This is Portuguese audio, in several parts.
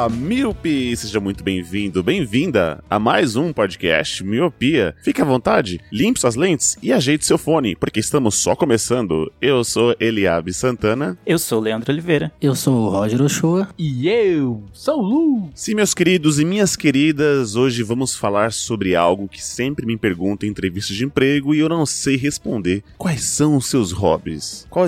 Olá, Miopi! Seja muito bem-vindo, bem-vinda a mais um podcast Miopia. Fique à vontade, limpe suas lentes e ajeite seu fone, porque estamos só começando. Eu sou Eliabe Santana. Eu sou o Leandro Oliveira. Eu sou o Roger Ochoa. E eu sou o Lu. Sim, meus queridos e minhas queridas, hoje vamos falar sobre algo que sempre me perguntam em entrevistas de emprego e eu não sei responder. Quais são os seus hobbies? Qual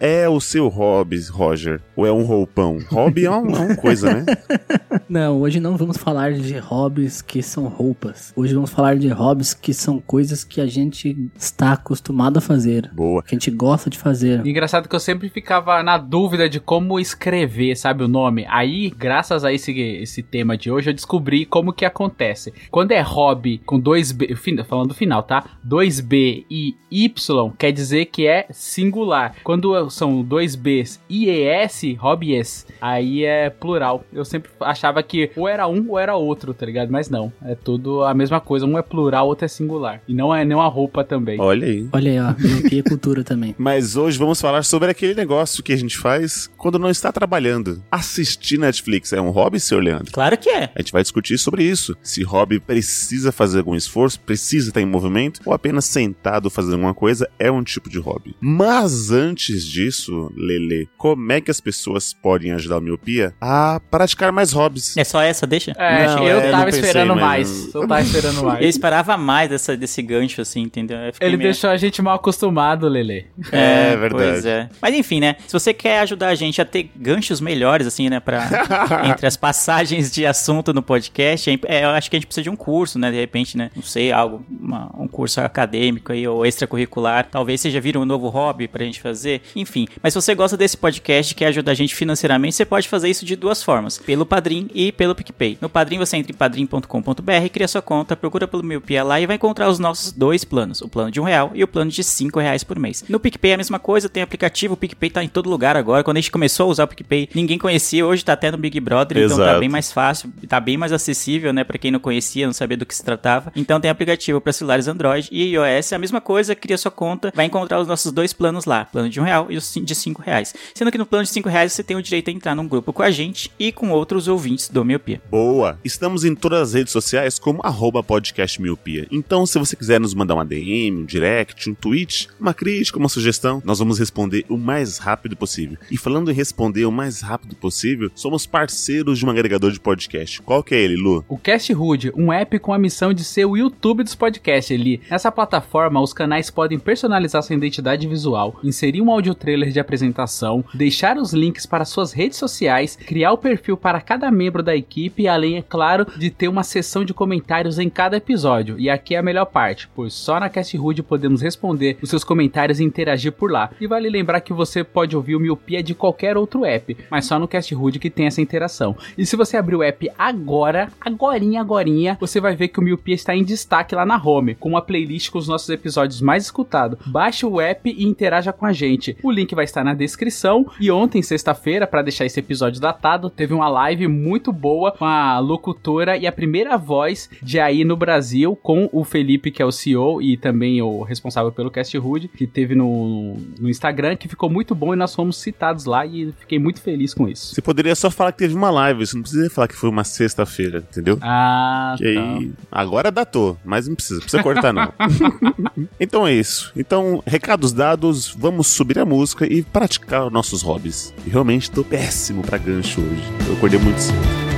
é o seu hobby, Roger? Ou é um roupão? Hobby é uma, é uma coisa, né? Não, hoje não vamos falar de hobbies que são roupas. Hoje vamos falar de hobbies que são coisas que a gente está acostumado a fazer. Boa. Que a gente gosta de fazer. Engraçado que eu sempre ficava na dúvida de como escrever, sabe, o nome. Aí, graças a esse, esse tema de hoje, eu descobri como que acontece. Quando é hobby com dois B, fin- falando do final, tá? 2B e Y, quer dizer que é singular. Quando são dois Bs e ES, hobbies, aí é plural. Eu sempre achava que ou era um ou era outro, tá ligado? Mas não, é tudo a mesma coisa. Um é plural, outro é singular. E não é nem uma roupa também. Olha aí. Olha aí, ó, miopia é cultura também. Mas hoje vamos falar sobre aquele negócio que a gente faz quando não está trabalhando. Assistir Netflix é um hobby, senhor Leandro? Claro que é. A gente vai discutir sobre isso. Se hobby precisa fazer algum esforço, precisa estar em movimento, ou apenas sentado fazendo alguma coisa é um tipo de hobby. Mas antes disso, Lele, como é que as pessoas podem ajudar a miopia a praticar mais hobbies? É só essa, deixa? É, Não, eu é, não tava pensei, esperando mas- mais. Eu tava esperando Eu mais. esperava mais dessa, desse gancho, assim, entendeu? Eu Ele meio- deixou a gente mal acostumado, Lele. É verdade. Pois é. Mas enfim, né? Se você quer ajudar a gente a ter ganchos melhores, assim, né? Pra, entre as passagens de assunto no podcast, é, é, eu acho que a gente precisa de um curso, né? De repente, né? Não sei, algo, uma- um curso acadêmico aí, ou extracurricular. Talvez seja vir um novo hobby pra gente fazer. Enfim. Mas se você gosta desse podcast e quer ajudar a gente financeiramente, você pode fazer isso de duas formas: pelo Padrim e pelo PicPay. No Padrim, você entra em padrim.com.br, cria sua conta, procura pelo Miopia lá e vai encontrar os nossos dois planos: o plano de um real e o plano de cinco reais por mês. No PicPay é a mesma coisa, tem aplicativo, o PicPay tá em todo lugar agora. Quando a gente começou a usar o PicPay, ninguém conhecia, hoje tá até no Big Brother, então tá Exato. bem mais fácil, tá bem mais acessível, né, Pra quem não conhecia, não sabia do que se tratava. Então tem aplicativo para celulares Android e iOS, é a mesma coisa, cria sua conta, vai encontrar os nossos dois planos lá, plano de um real e o de cinco reais. Sendo que no plano de cinco reais você tem o direito a entrar num grupo com a gente e com outros ouvintes do Miopia. Boa! Estamos em todas as redes sociais como arroba podcast miopia. Então, se você quiser nos mandar uma DM, um direct, um tweet, uma crítica, uma sugestão, nós vamos responder o mais rápido possível. E falando em responder o mais rápido possível, somos parceiros de um agregador de podcast. Qual que é ele, Lu? O Cast Hood, um app com a missão de ser o YouTube dos podcasts ali. Nessa plataforma, os canais podem personalizar sua identidade visual, inserir um audio trailer de apresentação, deixar os links para suas redes sociais, criar o perfil para cada membro da equipe além, é claro, de ter uma seção de comentários em cada episódio. E aqui é a melhor parte, pois só na Cast Hood podemos responder os seus comentários e interagir por lá. E vale lembrar que você pode ouvir o Miopia de qualquer outro app, mas só no Cast Hood que tem essa interação. E se você abrir o app agora, agorinha, agorinha, você vai ver que o Miopia está em destaque lá na home, com uma playlist com os nossos episódios mais escutados. Baixe o app e interaja com a gente. O link vai estar na descrição. E ontem, sexta-feira, para deixar esse episódio datado, teve uma live muito boa com a locutora e a primeira voz de aí no Brasil, com o Felipe, que é o CEO e também o responsável pelo Cast Hood, que teve no, no Instagram, que ficou muito bom e nós fomos citados lá e fiquei muito feliz com isso. Você poderia só falar que teve uma live, você não precisa falar que foi uma sexta-feira, entendeu? Ah, Que tá. aí, agora datou, mas não precisa, precisa cortar não. então é isso. Então, recados dados, vamos subir a música e praticar nossos hobbies. E realmente tô péssimo pra gancho hoje. Eu acordei muito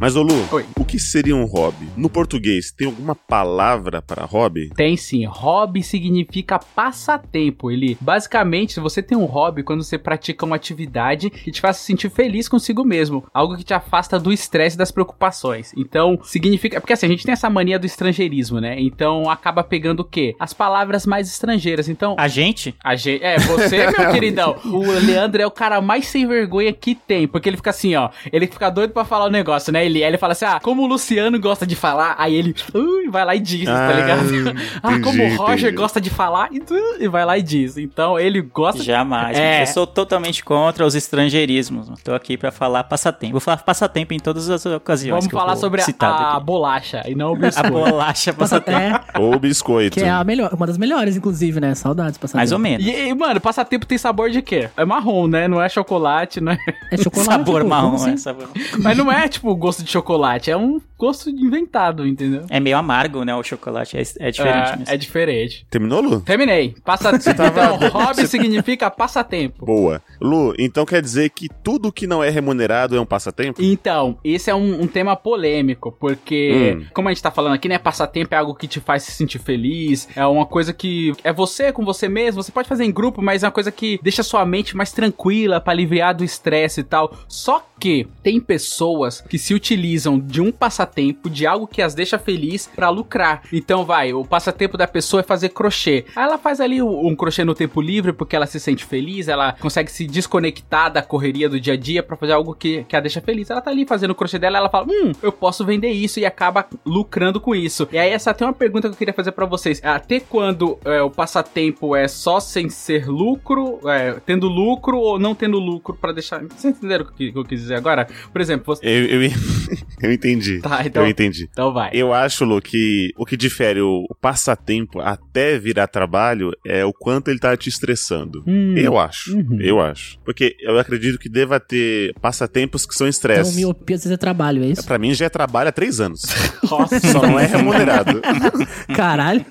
Mas, ô Lu, Oi. o que seria um hobby? No português, tem alguma palavra para hobby? Tem sim. Hobby significa passatempo. Ele, basicamente, se você tem um hobby, quando você pratica uma atividade que te faz se sentir feliz consigo mesmo, algo que te afasta do estresse e das preocupações. Então, significa, porque assim, a gente tem essa mania do estrangeirismo, né? Então, acaba pegando o quê? As palavras mais estrangeiras. Então, A gente? a gente, é, você, meu queridão. O Leandro é o cara mais sem vergonha que tem. Porque ele fica assim, ó. Ele fica doido pra falar o negócio, né? Ele, ele fala assim, ah, como o Luciano gosta de falar, aí ele ui, vai lá e diz, tá Ah, ligado? ah, entendi, como o Roger entendi. gosta de falar, e, e vai lá e diz. Então, ele gosta Jamais. É. Eu sou totalmente contra os estrangeirismos. Tô aqui pra falar passatempo. Vou falar passatempo em todas as ocasiões. Vamos que eu falar sobre a, a bolacha e não o A biscoito. bolacha passatempo. É, Ou biscoito. que é a melhor, uma das melhores, inclusive, né? Saudades passatempo. Mais ou menos. E, e, mano, passatempo tem sabor de quê? É marrom, né? Não é chocolate, não é... É chocolate. Sabor marrom, assim? é sabor. Mas não é, tipo, gosto de chocolate. É um gosto inventado, entendeu? É meio amargo, né? O chocolate é, é diferente. é, mesmo. é diferente. Terminou, Lu? Terminei. Passa... Então, hobby significa passatempo. Boa. Lu, então quer dizer que tudo que não é remunerado é um passatempo? Então, esse é um, um tema polêmico, porque, Hum. como a gente tá falando aqui, né, passatempo é algo que te faz se sentir feliz, é uma coisa que é você com você mesmo, você pode fazer em grupo, mas é uma coisa que deixa sua mente mais tranquila pra aliviar do estresse e tal. Só que tem pessoas que se utilizam de um passatempo, de algo que as deixa feliz pra lucrar. Então, vai, o passatempo da pessoa é fazer crochê. Aí ela faz ali um crochê no tempo livre porque ela se sente feliz, ela consegue se desconectar da correria do dia a dia pra fazer algo que, que a deixa feliz. Ela tá ali fazendo o crochê dela, ela fala: "Hum, eu posso vender isso" e acaba lucrando com isso. E aí essa tem uma pergunta que eu queria fazer pra vocês. Até quando é, o passatempo é só sem ser lucro, é, tendo lucro ou não tendo lucro pra deixar Vocês entenderam o que, que eu quis dizer agora? Por exemplo, você Eu, eu, eu entendi. Tá, então- Eu entendi. Então vai. Eu acho, Lu, que o que difere o passatempo até virar trabalho é o quanto ele tá te estressando. Hum. Eu acho. Uhum. Eu acho. Porque eu acredito que deva ter passatempos que são Então, estresse. miopia às vezes é trabalho, é isso? Pra mim já é trabalho há três anos. Nossa, Só não é remunerado. Caralho.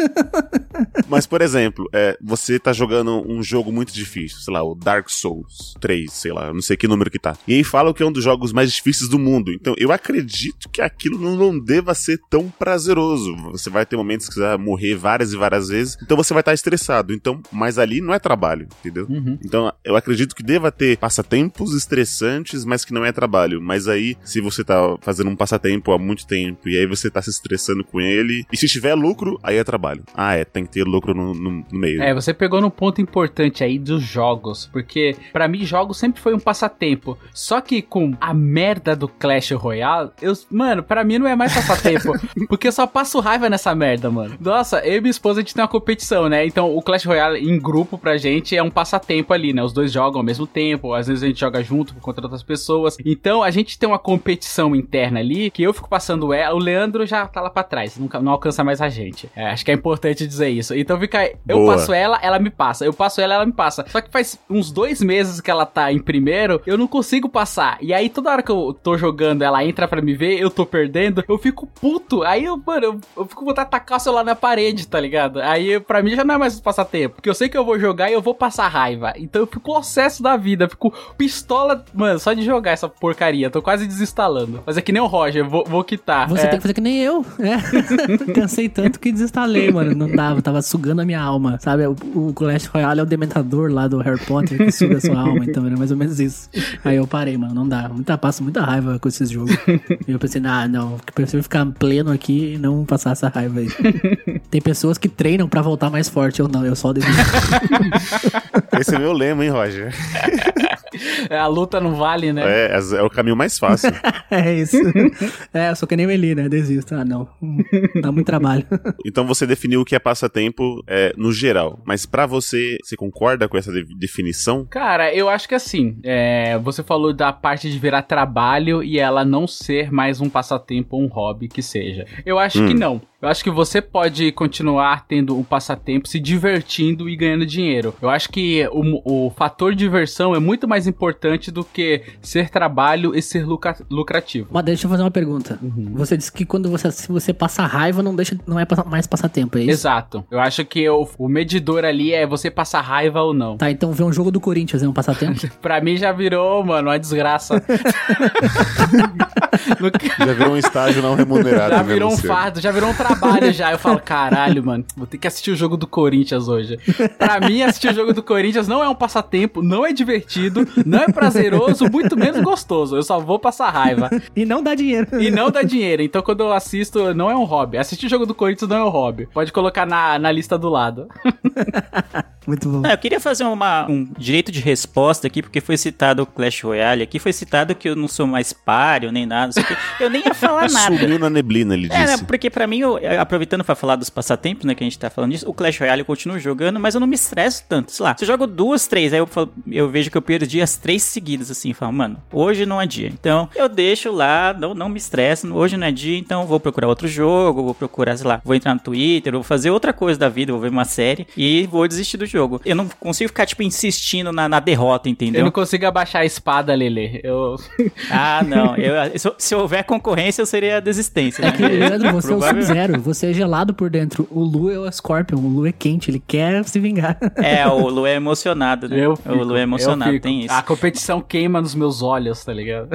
Mas, por exemplo, é, você tá jogando um jogo muito difícil, sei lá, o Dark Souls 3, sei lá, eu não sei que número que tá. E aí falam que é um dos jogos mais difíceis do mundo. Então, eu acredito que aquilo não, deva ser tão prazeroso. Você vai ter momentos que você vai morrer várias e várias vezes, então você vai estar estressado. Então, mas ali não é trabalho, entendeu? Uhum. Então, eu acredito que deva ter passatempos estressantes, mas que não é trabalho. Mas aí, se você tá fazendo um passatempo há muito tempo e aí você tá se estressando com ele, e se tiver lucro, aí é trabalho. Ah, é, tem que ter lucro no, no- no meio. É, você pegou no ponto importante aí dos jogos, porque pra mim jogos sempre foi um passatempo. Só que com a merda do Clash Royale, eu, mano, pra mim não é mais passatempo, porque eu só passo raiva nessa merda, mano. Nossa, eu e minha esposa a gente tem uma competição, né? Então o Clash Royale em grupo pra gente é um passatempo ali, né? Os dois jogam ao mesmo tempo, às vezes a gente joga junto contra outras pessoas. Então a gente tem uma competição interna ali que eu fico passando ela, o Leandro já tá lá pra trás, nunca não alcança mais a gente. É, acho que é importante dizer isso. Então fica, eu Boa. passo ela, ela me passa. Eu passo ela, ela me passa. Só que faz uns dois meses que ela tá em primeiro, eu não consigo passar. E aí, toda hora que eu tô jogando, ela entra pra me ver, eu tô perdendo, eu fico puto. Aí, eu, mano, eu, eu fico vontade de tacar o celular na parede, tá ligado? Aí, pra mim, já não é mais passatempo. Porque eu sei que eu vou jogar e eu vou passar raiva. Então, eu fico possesso da vida. Fico pistola, mano, só de jogar essa porcaria. Tô quase desinstalando. Mas é que nem o Roger, vou, vou quitar. Você É. tem que fazer que nem eu. É. Cansei tanto que desinstalei, mano. Não dava, tava sugando a minha alma. Sabe, o, o Clash Royale é o dementador lá do Harry Potter que suga a sua alma, então era mais ou menos isso. Aí eu parei, mano, não dá. Muita, passo muita raiva com esses jogos. E eu pensei, ah, não, eu prefiro ficar pleno aqui e não passar essa raiva aí. Tem pessoas que treinam pra voltar mais forte, eu não, eu só desisto. Esse é meu lema, hein, Roger? É, a luta não vale, né? É, é o caminho mais fácil. É isso. É, eu sou que nem o Eli, né? Desisto. Ah, não. Dá muito trabalho. Então você definiu o que é passatempo é, no geral. Mas pra você, você concorda com essa de- definição? Cara, eu acho que assim, é, você falou da parte de virar trabalho e ela não ser mais um passatempo ou um hobby que seja. Eu acho Hum. que não. Eu acho que você pode continuar tendo um passatempo, se divertindo e ganhando dinheiro. Eu acho que o, o fator diversão é muito mais importante do que ser trabalho e ser lucra- lucrativo. Mas deixa eu fazer uma pergunta. Você disse que quando você, se você passa raiva, não deixa, não é mais passatempo, é isso? Exato. Eu acho que o, o medidor ali é você passar raiva ou não. Tá, então ver um jogo do Corinthians é um passatempo? Pra mim já virou, mano, uma desgraça. No- Já virou um estágio não remunerado. já né, virou um fardo, já virou um trabalho já. Eu falo, caralho, mano, vou ter que assistir o jogo do Corinthians hoje. Pra mim, assistir o jogo do Corinthians não é um passatempo, não é divertido, não é prazeroso, muito menos gostoso. Eu só vou passar raiva. e não dá dinheiro. E não dá dinheiro. Então, quando eu assisto, não é um hobby. Assistir o jogo do Corinthians não é um hobby. Pode colocar na, na lista do lado. Muito bom. Ah, eu queria fazer uma, um direito de resposta aqui, porque foi citado o Clash Royale. Aqui foi citado que eu não sou mais páreo, nem nada. não sei o quê. Eu nem ia falar nada. Sumiu na neblina, ele É, né, disse. porque pra mim, eu- aproveitando pra falar dos passatempos, né, que a gente tá falando disso, o Clash Royale eu continuo jogando, mas eu não me estresso tanto. Sei lá, se eu jogo duas, três, aí eu, falo- eu vejo que eu perdi as três seguidas, assim, falo, mano, hoje não é dia. Então, eu deixo lá, não, não me estresso, hoje não é dia, então eu vou procurar outro jogo, vou procurar, sei lá, vou entrar no Twitter, vou fazer outra coisa da vida, vou ver uma série e vou desistir do jogo. Eu não consigo ficar, tipo, insistindo na, na derrota, Eu entendeu? não consigo abaixar a espada, Lele. Eu. Ah, não. Eu, se, se houver concorrência, eu seria a desistência. É né? que, Leandro, você é o Sub-Zero, você é gelado por dentro. O Lu é o Scorpion, o Lu é quente, ele quer se vingar. É, o Lu é emocionado, né? Eu o Lu é eu emocionado, fico. tem isso. A competição queima nos meus olhos, tá ligado?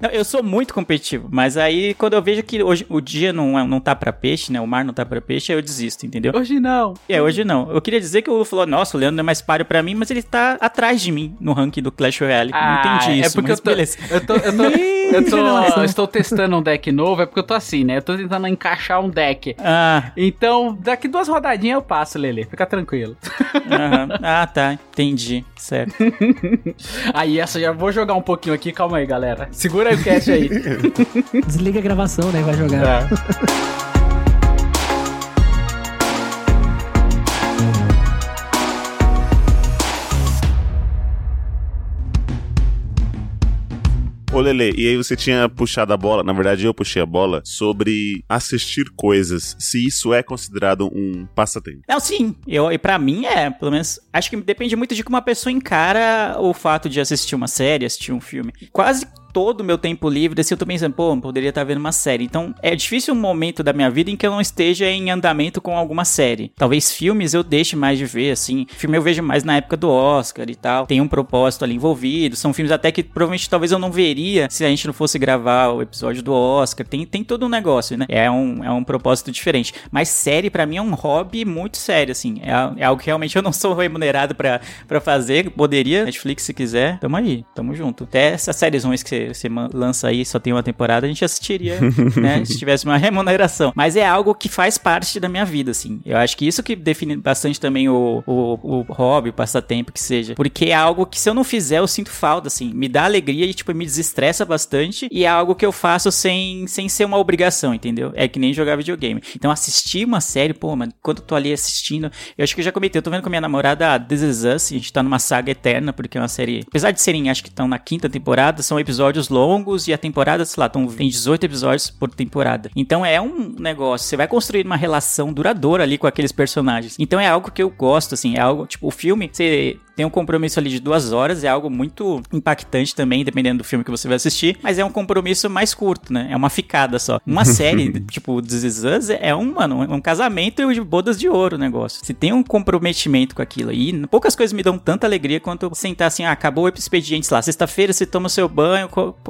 Não, eu sou muito competitivo, mas aí quando eu vejo que hoje o dia não, é- não tá pra peixe, né? O mar não tá pra peixe, aí eu desisto, entendeu? Hoje não. É, hoje não. Eu queria dizer que o Lu falou, nossa, o Leandro é mais páreo pra mim, mas ele tá atrás de mim no ranking do Clash Royale. não entendi isso, é porque mas eu tô, beleza. eu tô, eu tô, eu tô- eu estou testando um deck novo, é porque eu tô assim, né? Eu tô tentando encaixar um deck. Ah, Então, daqui duas rodadinhas eu passo, Lele. Fica tranquilo. aham. ah, tá, entendi, certo. Aí, essa já vou jogar um pouquinho aqui. Calma aí, galera. Segura aí o cast aí. Desliga a gravação, né? Vai jogar. Tá. Lele, e aí você tinha puxado a bola, na verdade eu puxei a bola, sobre assistir coisas, se isso é considerado um passatempo. Não, sim. Eu, e pra mim é, pelo menos, acho que depende muito de como uma pessoa encara o fato de assistir uma série, assistir um filme. Quase todo o meu tempo livre, assim, eu tô pensando, pô, poderia estar vendo uma série. Então, é difícil um momento da minha vida em que eu não esteja em andamento com alguma série. Talvez filmes eu deixe mais de ver, assim. Filme eu vejo mais na época do Oscar e tal. Tem um propósito ali envolvido. São filmes até que provavelmente talvez eu não veria se a gente não fosse gravar o episódio do Oscar. Tem, tem todo um negócio, né? É um, é um propósito diferente. Mas série, pra mim, é um hobby muito sério, assim. É, é algo que realmente eu não sou remunerado pra fazer. Poderia, Netflix, se quiser. Tamo aí, tamo junto. Até essas séries ruins que você, você lança aí, só tem uma temporada, a gente assistiria, né? Se tivesse uma remuneração. Mas é algo que faz parte da minha vida, assim. Eu acho que isso que define bastante também o, o, o hobby, o passatempo que seja. Porque é algo que se eu não fizer, eu sinto falta, assim. Me dá alegria e, tipo, me desestressa bastante. E é algo que eu faço sem, sem ser uma obrigação, entendeu? É que nem jogar videogame. Então, assistir uma série, pô, mano, quando eu tô ali assistindo, eu acho que eu já comentei, eu tô vendo com a minha namorada a This Is Us, a gente tá numa saga eterna, porque é uma série. Apesar de serem, acho que estão na quinta temporada, são episódios longos e a temporada, sei lá, tão, tem 18 episódios por temporada. Então é um negócio, você vai construir uma relação duradoura ali com aqueles personagens. Então é algo que eu gosto, assim, é algo, tipo, o filme, você tem um compromisso ali de duas horas, é algo muito impactante também, dependendo do filme que você vai assistir, mas é um compromisso mais curto, né? É uma ficada só. Uma série, tipo, This Is Us, é um, mano, um casamento de bodas de ouro o negócio. Você tem um comprometimento com aquilo. E poucas coisas me dão tanta alegria quanto sentar assim, ah, acabou o expediente, lá, sexta-feira você toma o seu banho,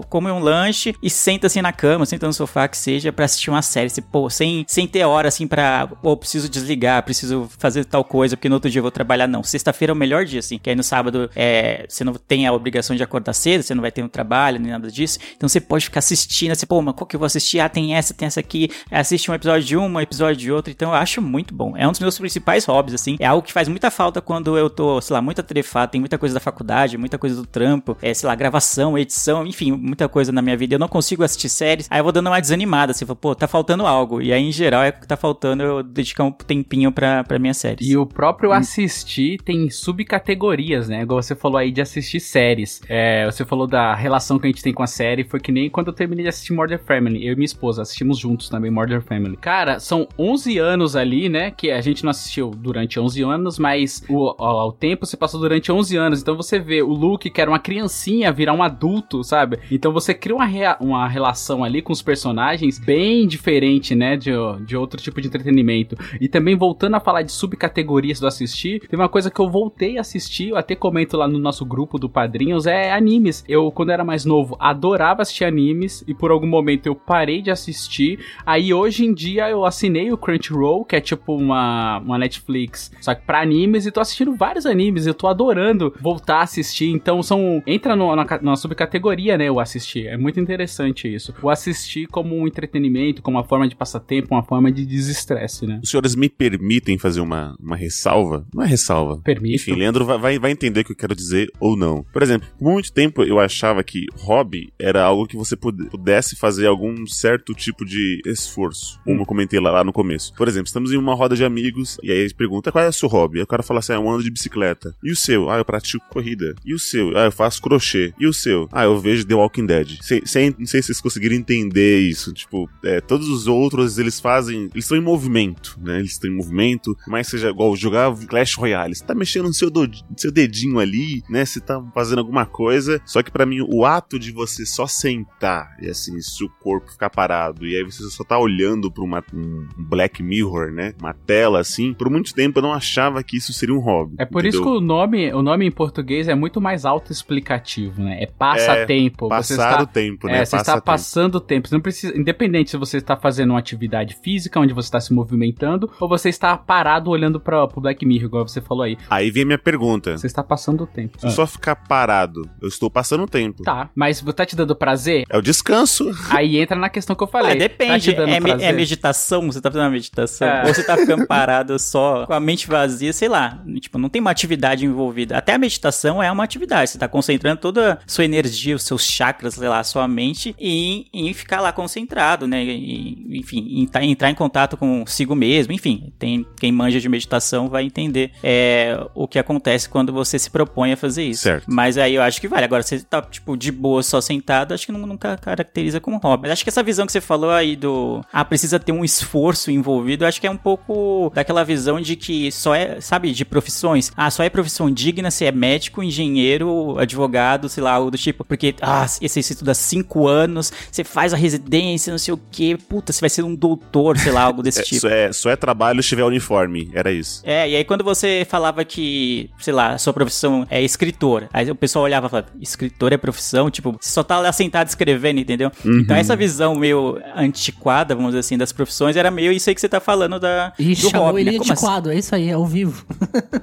come um lanche e senta assim na cama, senta no sofá, que seja, pra assistir uma série. Você, pô, sem, sem ter hora assim pra, pô, preciso desligar, preciso fazer tal coisa, porque no outro dia eu vou trabalhar. Não, sexta-feira é o melhor dia, assim, que aí no sábado é, você não tem a obrigação de acordar cedo, você não vai ter um trabalho, nem nada disso. Então você pode ficar assistindo, assim, pô, mas qual que eu vou assistir? Ah, tem essa, tem essa aqui. Assiste um episódio de uma, um episódio de outra. Então eu acho muito bom. É um dos meus principais hobbies, assim. É algo que faz muita falta quando eu tô, sei lá, muito atarefado, tem muita coisa da faculdade, muita coisa do trampo, é, sei lá, gravação, edição, enfim. Enfim, muita coisa na minha vida. Eu não consigo assistir séries, aí eu vou dando uma desanimada, assim, falo, pô, tá faltando algo. E aí, em geral, é o que tá faltando eu dedicar um tempinho pra, pra minhas séries. E o próprio assistir tem subcategorias, né? Igual você falou aí de assistir séries. É, você falou da relação que a gente tem com a série. Foi que nem quando eu terminei de assistir Murder Family. Eu e minha esposa assistimos juntos também Murder Family. Cara, são 11 anos ali, né? Que a gente não assistiu durante 11 anos, mas o, o, o tempo se passou durante 11 anos. Então você vê o Luke, que era uma criancinha, virar um adulto, sabe? Então você cria uma, rea- uma relação ali com os personagens bem diferente, né? De, de outro tipo de entretenimento. E também voltando a falar de subcategorias do assistir, tem uma coisa que eu voltei a assistir, eu até comento lá no nosso grupo do Padrinhos, é animes. Eu, quando era mais novo, adorava assistir animes e por algum momento eu parei de assistir. Aí hoje em dia eu assinei o Crunchyroll, que é tipo uma, uma Netflix, só que pra animes, e tô assistindo vários animes, eu tô adorando voltar a assistir. Então são. Entra no, na, na subcategoria, né? O assistir. É muito interessante isso. O assistir como um entretenimento, como uma forma de passatempo, uma forma de desestresse, né? Os senhores me permitem fazer uma, uma ressalva? Não é ressalva. Permito. Enfim, Leandro vai, vai, entender o que eu quero dizer ou não. Por exemplo, por muito tempo eu achava que hobby era algo que você pude- pudesse fazer algum certo tipo de esforço, como eu comentei lá, lá no começo. Por exemplo, estamos em uma roda de amigos e aí eles perguntam qual é o seu hobby? Aí o cara fala assim, ah, eu ando de bicicleta. E o seu? Ah, eu pratico corrida. E o seu? Ah, eu faço crochê. E o seu? Ah, eu vejo The Walking Dead. Sei, sei- não sei se vocês conseguiram entender isso. Tipo, é, todos os outros, eles fazem... Eles estão em movimento, né? Eles estão em movimento. Mas seja igual jogar Clash Royale. Você tá mexendo no seu, do- seu dedinho ali, né? Você tá fazendo alguma coisa. Só que pra mim, o ato de você só sentar e assim, se o corpo ficar parado e aí você só tá olhando pra uma, um Black Mirror, né? Uma tela assim. Por muito tempo eu não achava que isso seria um hobby. É por isso que entendeu? o nome, o nome em português é muito mais autoexplicativo, né? É passatempo. Você Passar está, o tempo, né? É, você está passando o tempo. Você não precisa, independente se você está fazendo uma atividade física, onde você está se movimentando, ou você está parado olhando para o Black Mirror, igual você falou aí. Aí vem a minha pergunta. Você está passando o tempo. Se eu só ficar parado, eu estou passando o tempo. Tá, mas tá te dando prazer? É o descanso. Aí entra na questão que eu falei. Ah, depende. Tá é, é meditação? Você tá fazendo uma meditação? É. Ou você tá ficando parado só com a mente vazia, sei lá. Tipo, não tem uma atividade envolvida. Até a meditação é uma atividade. Você tá concentrando toda a sua energia, os seus chakras, sei lá, sua mente em, em ficar lá concentrado, né? E, enfim, em tá- entrar em contato consigo mesmo. Enfim, tem quem manja de meditação vai entender é, o que acontece quando você se propõe a fazer isso. Certo. Mas aí eu acho que vale. Agora, se você tá, tipo, de boa só sentado, acho que não, nunca caracteriza como hobby. Mas acho que essa visão que você falou aí do. Ah, precisa ter um esforço envolvido, acho que é um pouco daquela visão de que só é, sabe, de profissões. Ah, só é profissão digna se é médico, engenheiro, advogado, sei lá, algo do tipo. Porque, ah, esse você estuda cinco anos, você faz a residência, não sei o quê. Puta, você vai ser um doutor, sei lá, algo desse É, tipo. só, é, só é trabalho se tiver uniforme. Era isso. É, e aí quando você falava que, sei lá, a sua profissão é escritor, aí o pessoal olhava e falava, escritor é profissão? Tipo, você só tá lá sentado escrevendo, entendeu? Então essa visão meio antiquada, vamos dizer assim, das profissões, era meio isso aí que você tá falando da, E do chamou hobby, ele né? Como assim? antiquado, é isso aí, é ao vivo.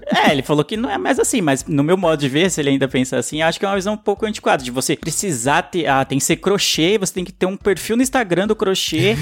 É, ele falou que não é mais assim, mas no meu modo de ver, se ele ainda pensa assim, acho que é uma visão um pouco antiquada, de você precisar ter, ah, tem que ser crochê, você tem que ter um perfil no Instagram do crochê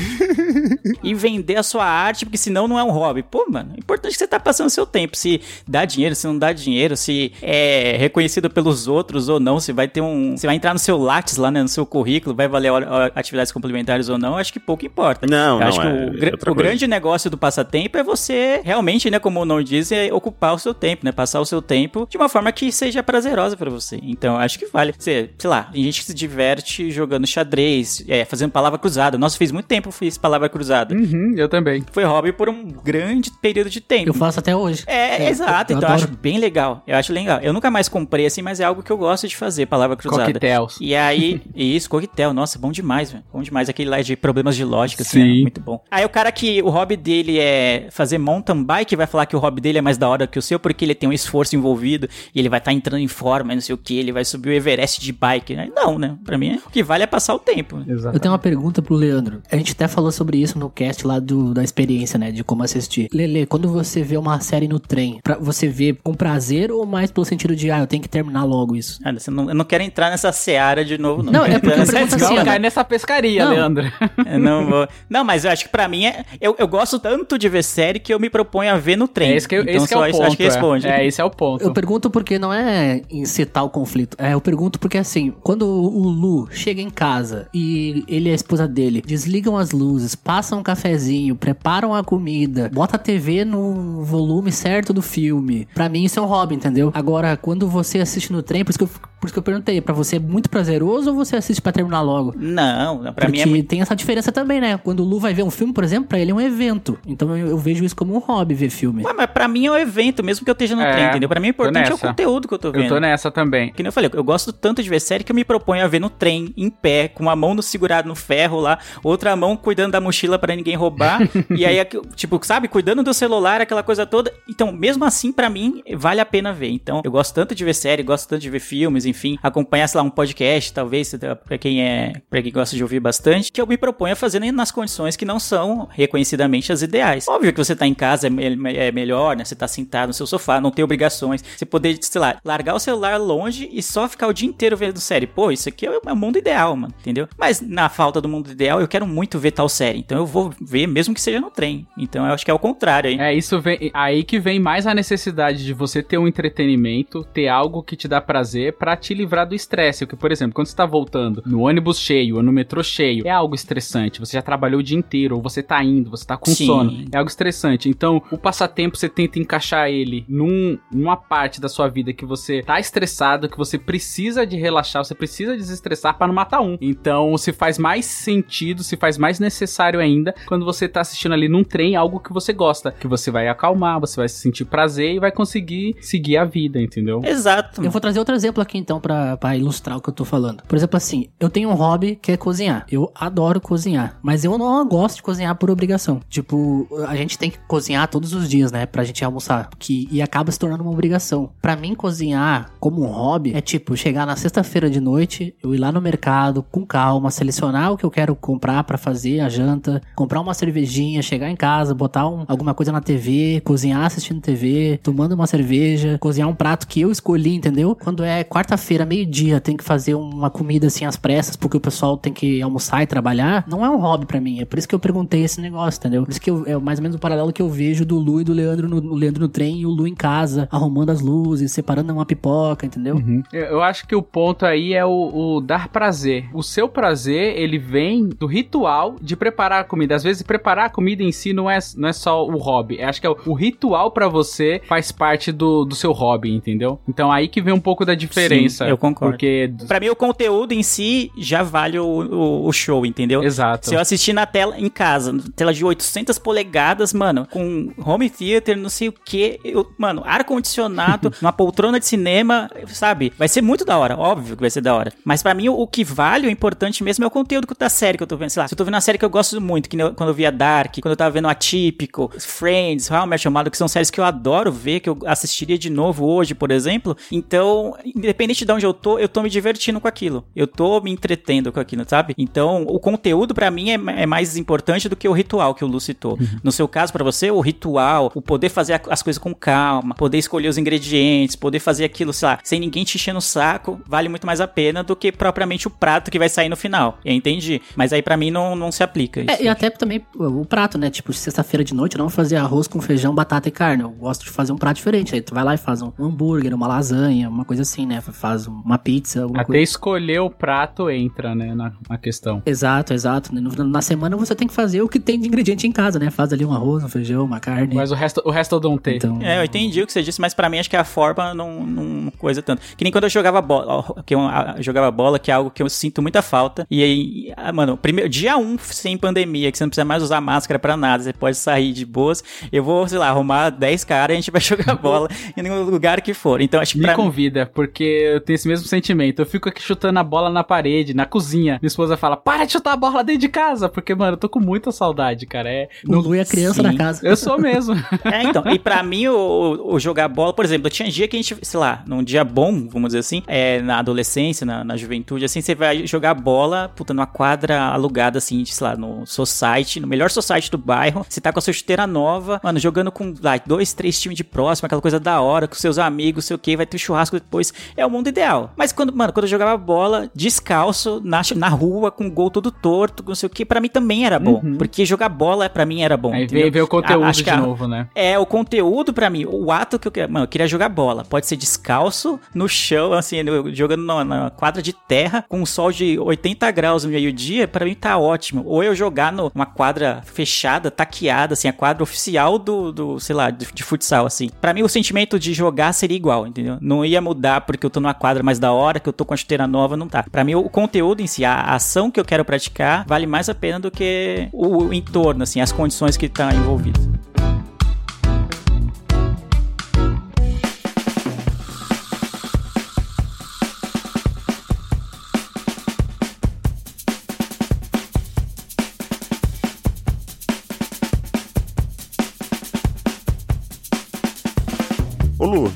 e vender a sua arte, porque senão não é um hobby. Pô, mano, é importante que você tá passando seu tempo, se dá dinheiro, se não dá dinheiro, se é reconhecido pelos outros ou não, se vai ter um, se vai entrar no seu Lattes lá, né, no seu currículo, vai valer atividades complementares ou não, acho que pouco importa. Não, não, acho que é- o, é outra o grande negócio do passatempo é você realmente, né, como o nome diz, é ocupar o seu tempo, né, passar o seu tempo de uma forma que seja prazerosa pra você. Então, acho que vale. Você, sei lá, tem gente que se diverte jogando xadrez, é, fazendo palavra cruzada. Nossa, fez muito tempo que eu fiz palavra cruzada. Uhum, eu também. Foi hobby por um grande período de tempo. Eu faço até hoje. É, exato. eu então eu adoro. acho bem legal. Eu acho legal. Eu nunca mais comprei assim, mas é algo que eu gosto de fazer, palavra cruzada. Coquetéus. E aí, isso, coquetel, nossa, bom demais, velho. Bom demais. Aquele lá de problemas de lógica, assim, Sim. é muito bom. Aí o cara que o hobby dele é fazer mountain bike vai falar que o hobby dele é mais da hora que o seu, porque ele tem um esforço envolvido e ele vai estar entrando em forma, e não sei o que, ele vai subir o Everest de bike. né? Não, né? Pra mim, o que vale é passar o tempo. né? Exato. Eu tenho uma pergunta pro Leandro. A gente até falou sobre isso no cast lá do, da experiência, né? De como assistir. Lele, quando você vê uma série no trem, pra, você vê com prazer ou mais pelo sentido de, ah, eu tenho que terminar logo isso? Ah, você não- eu não quero entrar nessa seara de novo, não. Não, é Quero porque entrar eu pergunto nessa assim, Não cai nessa pescaria, Não. Leandro. Eu não vou. Não, mas eu acho que pra mim é. Eu, eu gosto tanto de ver série que eu me proponho a ver no trem. É esse que, então esse que é o ponto. acho que responde. É, é esse é o ponto. Eu pergunto porque não é incitar o conflito. É, eu pergunto porque, assim, quando quando o Lu chega em casa e ele e a esposa dele desligam as luzes, passam um cafezinho, preparam a comida, bota a TV no volume certo do filme. Pra mim isso é um hobby, entendeu? Agora, quando você assiste no trem, por isso que eu, por isso que eu perguntei, pra você é muito prazeroso ou você assiste pra terminar logo? Não, pra Porque mim é muito. tem essa diferença também, né? Quando o Lu vai ver um filme, por exemplo, pra ele é um evento. Então eu, eu vejo isso como um hobby ver filme. Ué, mas pra mim é um evento, mesmo que eu esteja no É, trem, entendeu? Pra mim o tô importante é o conteúdo que eu tô vendo. Eu tô nessa também. Que nem eu falei, eu gosto tanto de ver série que eu me proponho a ver no trem, em pé, com uma mão no segurado no ferro lá, outra mão cuidando da mochila pra ninguém roubar. e aí, tipo, sabe, cuidando do celular, aquela coisa toda. Então, mesmo assim, pra mim, vale a pena ver. Então, eu gosto tanto de ver série, gosto tanto de ver filmes, enfim, acompanhar, sei lá, um podcast, talvez, pra quem é, pra quem gosta de ouvir bastante, que eu me proponho a fazer nas condições que não são reconhecidamente as ideais. Óbvio que você tá em casa é, é melhor, né? Você tá sentado no seu sofá, não tem obrigações. Você poder, sei lá, largar o celular longe e só ficar o dia inteiro vendo série. Pô, isso aqui é o mundo ideal, mano, entendeu? Mas na falta do mundo ideal, eu quero muito ver tal série. Então eu vou ver, mesmo que seja no trem. Então eu acho que é o contrário, hein? É, isso vem aí que vem mais a necessidade de você ter um entretenimento, ter algo que te dá prazer pra te livrar do estresse. Porque, por exemplo, quando você tá voltando no ônibus cheio ou no metrô cheio, é algo estressante. Você já trabalhou o dia inteiro, ou você tá indo, você tá com Sim. sono. É algo estressante. Então, o passatempo você tenta encaixar ele num, numa parte da sua vida que você tá estressado, que você precisa de relaxar, você precisa desestressar pra não matar um. Então, se faz mais sentido, se faz mais necessário ainda quando você tá assistindo ali num trem algo que você gosta, que você vai acalmar, você vai sentir prazer e vai conseguir seguir a vida, entendeu? Exato. Eu vou trazer outro exemplo aqui então pra, pra ilustrar o que eu tô falando. Por exemplo, assim, eu tenho um hobby que é cozinhar. Eu adoro cozinhar, mas eu não gosto de cozinhar por obrigação. Tipo, a gente tem que cozinhar todos os dias, né, pra gente almoçar, que e acaba se tornando uma obrigação. Pra mim cozinhar como um hobby é tipo chegar na sexta-feira de noite, eu ir lá no mercado com calma, selecionar o que eu quero comprar pra fazer a janta, comprar uma cervejinha, chegar em casa, botar um- alguma coisa na TV, cozinhar assistindo TV, tomando uma cerveja, cozinhar um prato que eu escolhi, entendeu? Quando é quarta-feira, meio-dia, tem que fazer uma comida assim às pressas, porque o pessoal tem que almoçar e trabalhar, não é um hobby pra mim. É por isso que eu perguntei esse negócio, entendeu? Por isso que eu- é mais ou menos o paralelo que eu vejo do Lu e do Leandro no, o Leandro no trem e o Lu em casa, arrumando as luzes, separando uma pipoca, entendeu? Eu, eu acho que o ponto aí é o, o dar prazer. O seu prazer, ele vem do ritual de preparar a comida. Às vezes, preparar a comida em si não é, não é só o hobby. Eu acho que é o, o ritual pra você faz parte do, do seu hobby, entendeu? Então aí que vem um pouco da diferença. Sim, eu concordo. Porque. Pra mim, o conteúdo em si já vale o, o, o show, entendeu? Exato. Se eu assistir na tela, em casa, tela de 800 polegadas, mano, com home theater, não sei o que, mano, ar-condicionado, uma poltrona de cinema, sabe? Vai ser muito da hora, óbvio que vai ser da hora. Mas pra mim, o, o que vale, o importante mesmo é o conteúdo da série que eu tô vendo. Sei lá, se eu tô vendo uma série que eu gosto muito, que eu- quando eu via Dark, quando eu tava vendo Atípico, Friends, How I Met Your Mother, que são séries que eu adoro ver, que eu assistiria de novo hoje, por exemplo. Então, independente de onde eu tô, eu tô me divertindo com aquilo. Eu tô me entretendo com aquilo, sabe? Então, o conteúdo pra mim é, é mais importante do que o ritual que o Lu citou. No seu caso, pra você, o ritual, o poder fazer as coisas com calma, poder escolher os ingredientes, poder fazer aquilo, sei lá, sem ninguém te enchendo o saco, vale muito mais a pena do que propriamente o prato que vai sair no final. Eu entendi. Mas aí pra mim não, não se aplica isso. É, e até também o prato, né? Tipo, sexta-feira de noite eu não vou fazer arroz com feijão, batata e carne. Eu gosto de fazer um prato diferente. Aí tu vai lá e faz um hambúrguer, uma lasanha, uma coisa assim, né? Faz uma pizza, Até coisa. escolher o prato entra, né, na, na questão. Exato, exato. Na semana você tem que fazer o que tem de ingrediente em casa, né? Faz ali um arroz, um feijão, uma carne. Mas o resto, o resto eu não tenho. Então, É, eu entendi o que você disse, mas pra mim acho que a forma não, não coisa tanto. Que nem quando eu jogava bola, que eu, eu jogava bola, que é algo que eu sinto muita falta. E aí, ah, mano, primeiro, dia um sem pandemia, que você não precisa mais usar máscara pra nada, você pode sair de boas. Eu vou, sei lá, arrumar 10 caras e a gente vai jogar bola em um lugar que for. Então acho que Me pra mim. convida, porque eu tenho esse mesmo sentimento. Eu fico aqui chutando a bola na parede, na cozinha. Minha esposa fala, para de chutar a bola dentro de casa, porque, mano, eu tô com muita saudade, cara. É, o Lu é a criança Sim. da casa. eu sou mesmo. É, então. E pra mim, o, o jogar bola, por exemplo, tinha dia que a gente, sei lá, num dia bom, vamos dizer assim, é, na adolescência, na, na juventude, assim, você vai jogar bola, puta, numa quadra alugada, assim, de, sei lá, no society, no melhor society do bairro. Você tá com a sua chuteira nova, mano, jogando com, lá, dois, três times de próximo, aquela coisa da hora, com seus amigos, sei o que, vai ter churrasco depois. É o mundo ideal. Mas quando, mano, quando eu jogava bola descalço, na, na rua, com o gol todo torto, não sei o que, pra mim também era bom. Porque jogar bola, pra mim, era bom. Aí vem ver o conteúdo A- de a- novo, né? é, o conteúdo pra mim, o ato que eu queria. Mano, eu queria jogar bola. Pode ser descalço, no chão, assim, jogando no- quadra de terra com um sol de 80 graus no meio-dia, pra mim tá ótimo. Ou eu jogar numa quadra fechada, taqueada, assim, a quadra oficial do, do sei lá, de, de futsal, assim. Pra mim o sentimento de jogar seria igual, entendeu? Não ia mudar porque eu tô numa quadra mais da hora, que eu tô com a chuteira nova, não tá. Pra mim o conteúdo em si, a ação que eu quero praticar, vale mais a pena do que o entorno, assim, as condições que tá envolvidas.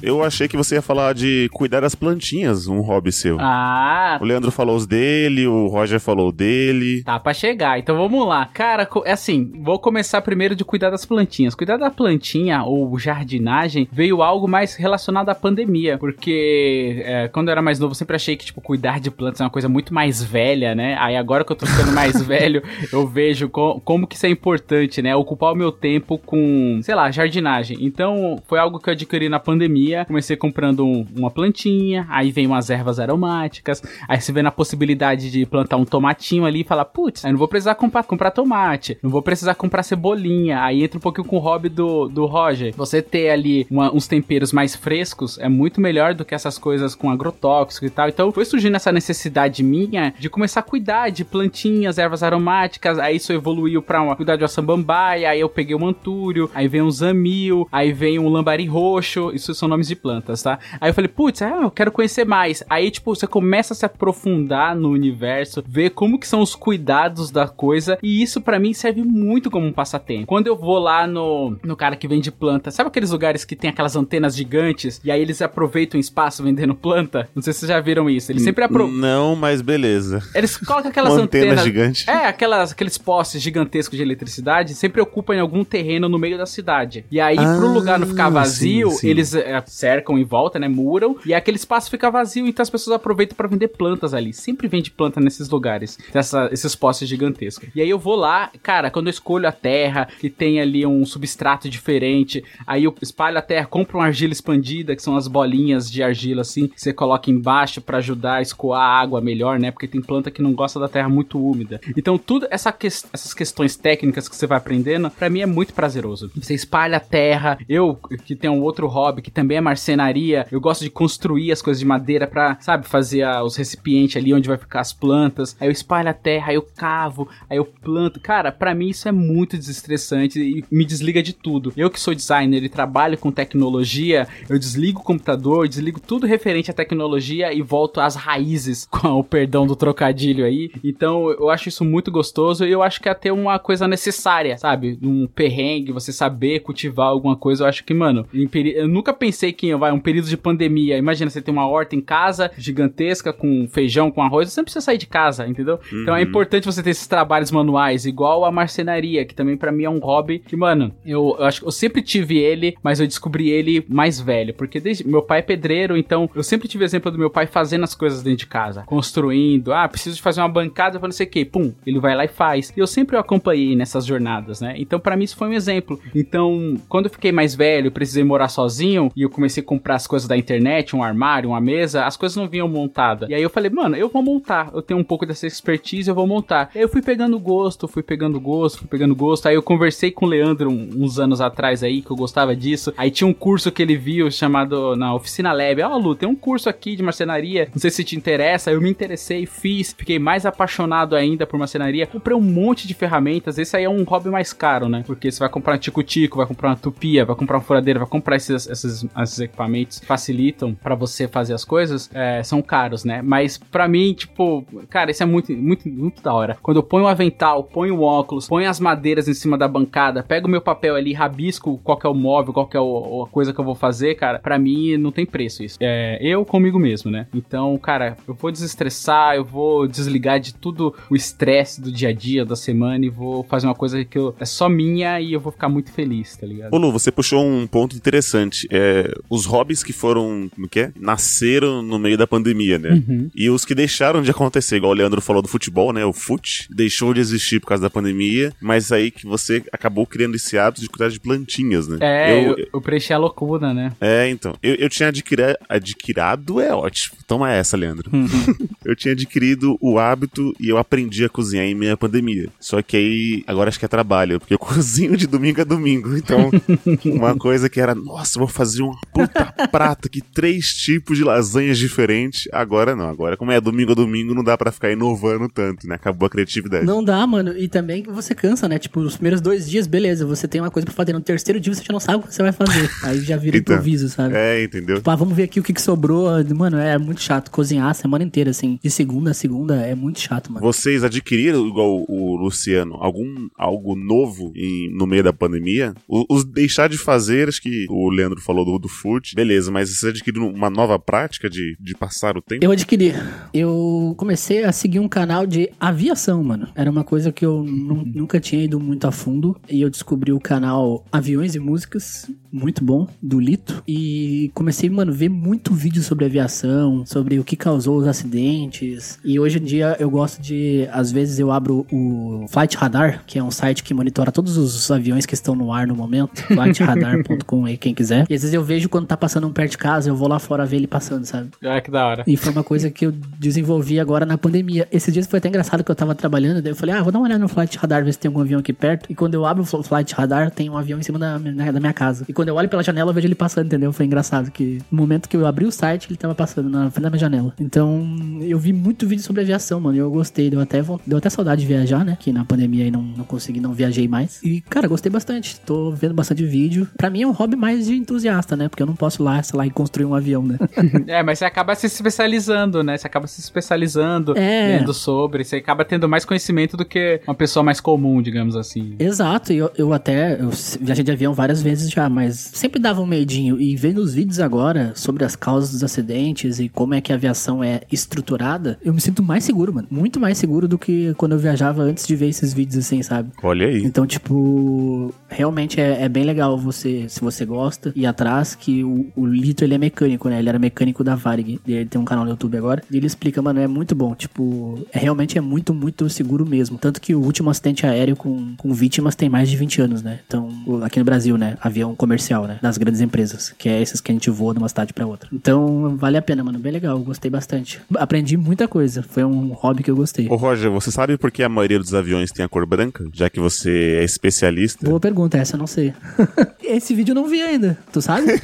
Eu achei que você ia falar de cuidar das plantinhas, um hobby seu. Ah, O Leandro falou os dele, o Roger falou dele. Tá pra chegar, então vamos lá. Cara, é assim, vou começar primeiro de cuidar das plantinhas. Cuidar da plantinha ou jardinagem veio algo mais relacionado à pandemia, porque é, quando eu era mais novo eu sempre achei que, tipo, cuidar de plantas é uma coisa muito mais velha, né? Aí agora que eu tô ficando mais velho, eu vejo co- como que isso é importante, né? Ocupar o meu tempo com, sei lá, jardinagem. Então, foi algo que eu adquiri na pandemia. Comecei comprando um- uma plantinha, aí vem umas ervas aromáticas, aí você vê na possibilidade de plantar um tomatinho ali e fala, putz, eu não vou precisar comprar, comprar tomate, não vou precisar comprar cebolinha. Aí entra um pouquinho com o hobby do, do Roger. Você ter ali uma- uns temperos mais frescos é muito melhor do que essas coisas com agrotóxico e tal. Então foi surgindo essa necessidade minha de começar a cuidar de plantinhas, ervas aromáticas. Aí isso evoluiu pra uma, cuidar de uma samambaia. Aí eu peguei o antúrio, aí vem um zamil, aí vem um lambari roxo. Isso são nomes de plantas, tá? Aí eu falei, putz, ah, eu quero conhecer mais. Aí, tipo, você começa a se aprofundar no universo, ver como que são os cuidados da coisa. E isso pra mim serve muito como um passatempo. Quando eu vou lá no, no cara que vende planta, sabe aqueles lugares que tem aquelas antenas gigantes? E aí eles aproveitam o espaço vendendo planta? Não sei se vocês já viram isso. Eles sempre aproveitam. Não, mas beleza. Eles colocam aquelas antena antenas. gigante. É, aquelas, aqueles postes gigantescos de eletricidade sempre ocupam em algum terreno no meio da cidade. E aí, pro Ah, lugar não ficar vazio, sim, sim. eles é, cercam em volta, né? Muram. E aquele espaço fica vazio, então as pessoas aproveitam pra vender plantas ali. Sempre vende planta nesses lugares. Essa- esses postes gigantescos. E aí eu vou lá, cara, quando eu escolho a terra, que tem ali um substrato diferente, aí eu espalho a terra, compro uma argila expandida, que são as bolinhas de argila assim, que você coloca embaixo pra ajudar a escoar a água melhor, né? Porque tem planta que não gosta da terra muito úmida. Então, tudo essa ques- essas questões técnicas que você vai aprendendo, pra mim é muito prazeroso. Você espalha a terra. Eu, que tenho um outro hobby, que também é marcenaria, eu gosto de construir as coisas de madeira pra, sabe, fazer a- os recipientes ali onde vai ficar as plantas. Aí eu espalho a terra, aí eu cavo, aí eu planto. Cara, pra mim isso é muito desestressante e me desliga de tudo. Eu que sou designer e trabalho com tecnologia, eu desligo o computador, desligo tudo referente à tecnologia e volto às raízes, com o perdão do trocadilho aí. Então eu acho isso muito gostoso e eu acho que é até uma coisa necessária, sabe? Um perrengue, você saber cultivar alguma coisa, eu acho que, mano, eu nunca pensei que vai um período de pandemia. Imagina você ter uma horta em casa gigantesca com feijão, com arroz, você não precisa sair de casa, entendeu? Então é importante você ter esses trabalhos manuais, igual a marcenaria, que também pra mim é um hobby que, mano, eu, eu acho que eu sempre tive ele, mas eu descobri ele mais velho, porque desde meu pai é pedreiro, então eu sempre tive exemplo do meu pai fazendo as coisas dentro de casa, construindo, ah, preciso de fazer uma bancada pra não sei o que, pum, ele vai lá e faz. E eu sempre o acompanhei nessas jornadas, né? Então pra mim isso foi um exemplo. Então, quando eu fiquei mais velho, precisei morar sozinho e eu comecei a comprar as coisas da internet, um armário, uma mesa, as coisas não vinham montadas. E aí eu falei, mano, eu vou montar. Eu tenho um pouco dessa expertise, eu vou montar. E aí eu fui pegando gosto, fui pegando gosto, fui pegando gosto. Aí eu conversei com o Leandro um- uns anos atrás aí, que eu gostava disso. Aí tinha um curso que ele viu chamado na Oficina Lab. Ó, Lu, tem um curso aqui de marcenaria, não sei se te interessa. Eu me interessei, fiz, fiquei mais apaixonado ainda por marcenaria. Comprei um monte de ferramentas. Esse aí é um hobby mais caro, né? Porque você vai comprar um tico-tico, vai comprar uma tupia, vai comprar uma furadeira, vai comprar esses, esses, esses equipamentos facilitam pra você fazer as coisas, é, são caros, né? Mas pra mim, tipo, cara, isso é muito, muito, muito da hora. Quando eu ponho o avental, ponho o óculos, ponho as madeiras em cima da bancada, pego o meu papel ali, rabisco qual é o móvel, qual é o- a coisa que eu vou fazer, cara, pra mim não tem preço isso. É, eu comigo mesmo, né? Então, cara, eu vou desestressar, eu vou desligar de tudo o estresse do dia a dia, da semana e vou fazer uma coisa que eu- é só minha e eu vou ficar muito feliz, tá ligado? Ô Lu, você puxou um ponto interessante. É, os hobbies que foram, como que é? Nasceram no meio da pandemia, né? E os que deixaram de acontecer, igual o Leandro falou do futebol, né? O fute deixou de existir por causa da pandemia, mas aí que você acabou criando esse hábito de cuidar de plantinhas, né? É, eu, eu, eu preenchi a loucura, né? é, então. Eu, eu tinha adquiri- adquirado, é ótimo. Toma essa, Leandro. eu tinha adquirido o hábito e eu aprendi a cozinhar em meia pandemia. Só que aí, agora acho que é trabalho, porque eu cozinho de domingo a domingo. Então, uma coisa que era, nossa, vou fazer um puta prato aqui, três tipos de lasanhas diferentes. Agora não, agora como é domingo a domingo, não dá pra ficar inovando tanto, né? Acabou a criatividade. Não dá, mano. E também você cansa, né? Tipo, os primeiros dois dias, beleza, você tem uma coisa pra fazer. No terceiro dia você já não sabe o que você vai fazer. Aí já vira Então. improviso, sabe? É, entendeu? Tipo, ah, vamos ver aqui o que, que sobrou. Mano, é muito chato. Cozinhar a semana inteira, assim. De segunda a segunda é muito chato, mano. Vocês adquiriram, igual o Luciano, algum algo novo em- no meio da pandemia? O- Os deixar de fazer, acho que o Leandro falou do, do food, beleza, mas vocês adquiriram uma nova prática de, de passar o tempo? Eu adquiri. Eu comecei a seguir um canal de aviação, mano. Era uma coisa que eu nu- nunca tinha ido muito a fundo. E eu descobri o canal Aviões e Músicas, muito bom, do Lito. E comecei, mano, ver muito vídeo sobre aviação, sobre o que causou os acidentes. E hoje em dia eu gosto de, às vezes eu abro o Flight Radar, que é um site que monitora todos os aviões que estão no ar no momento. Flightradar.com aí, quem quiser. E às vezes eu vejo quando tá passando um perto de casa, eu vou lá fora ver ele passando, sabe? Ah, que da hora. E foi uma coisa que eu desenvolvi agora na pandemia. Esses dias foi até engraçado que eu tava trabalhando, daí eu falei, ah, vou dar uma olhada no Flight Radar, ver se tem algum avião aqui perto. E quando eu abro o Fl- Flight Radar, tem um avião em cima da, minha- da minha casa. E quando eu olho pela janela, eu vejo ele passando, entendeu? Foi engraçado que no momento que eu abri o site, ele tava passando na frente da minha janela. Então, eu vi muito vídeo sobre aviação, mano, e eu gostei. Deu até, deu até saudade de viajar, né? Que na pandemia aí não, não consegui, não viajei mais. E, cara, gostei bastante. Tô vendo bastante vídeo. Pra mim é um hobby mais de entusiasta, né? Porque eu não posso lá, sei lá, e construir um avião, né? É, mas você acaba se especializando, né? Você acaba se especializando, É. lendo sobre, você acaba tendo mais conhecimento do que uma pessoa mais comum, digamos assim. Exato, e eu, eu até eu viajei de avião várias vezes já, mas sempre dava um medinho. E vendo os vídeos agora sobre as causas dos acidentes e como é que a aviação é estruturada, eu me sinto mais seguro, mano. Muito mais seguro do que quando eu viajava antes de ver esses vídeos assim, sabe? Olha aí. Então, tipo, realmente é, é bem legal você, se você gosta, ir atrás, que o, o Lito, ele é mecânico, né? Ele era mecânico da Varig. e Ele tem um canal no YouTube agora. E ele explica, mano, é muito bom. Tipo, é, realmente é muito, muito seguro mesmo. Tanto que o último acidente aéreo com, com vítimas tem mais de 20 anos, né? Então, aqui no Brasil, né? Avião comercial, né? Das grandes empresas. Que é esses que a gente voa de uma cidade pra outra. Então, vale a pena, mano. Bem legal. Gostei bastante. Aprendi muita coisa. Foi um hobby que eu gostei. Ô Roger, você sabe por que a maioria dos aviões tem a cor branca? Já que você é especialista. Boa pergunta, essa eu não sei. Esse vídeo eu não vi ainda, tu sabe?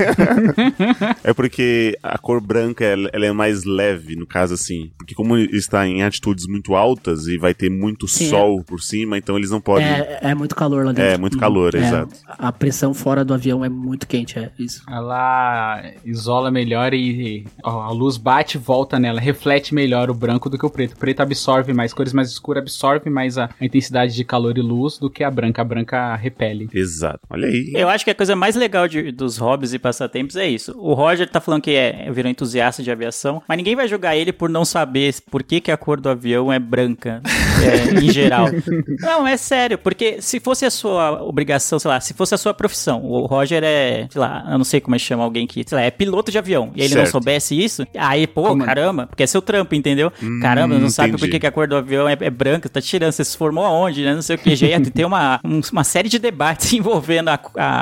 É porque a cor branca ela, é mais leve, no caso assim. Porque como está em altitudes muito altas e vai ter muito Sim, sol por cima, então eles não podem. É, é muito calor lá dentro. É, muito calor, É, exato. A pressão fora do avião é muito quente, é isso. Ela isola melhor e ó, a luz bate e volta nela, reflete melhor o branco do que o preto. O preto absorve mais, cores mais escuras absorve mais a, a intensidade de calor e luz do que a branca. A branca repele. Exato. Olha aí. Eu acho que a coisa mais legal de- dos hobbies e passatempos é isso. O Roger tá falando que é, virou entusiasta de aviação, mas ninguém vai julgar ele por não saber por que, que a cor do avião é branca, é, em geral. Não, é sério, porque se fosse a sua obrigação, sei lá, se fosse a sua profissão, o Roger é, sei lá, eu não sei como é que chama alguém que, sei lá, é piloto de avião, e ele não Certo. soubesse isso, aí, pô, Como- caramba, porque é seu trampo, entendeu? caramba, não sabe por entendi. que, que a cor do avião é, é branca, tá tirando, você se formou aonde, né? Não sei o que. Já ia ter uma, um- uma série de debates envolvendo a,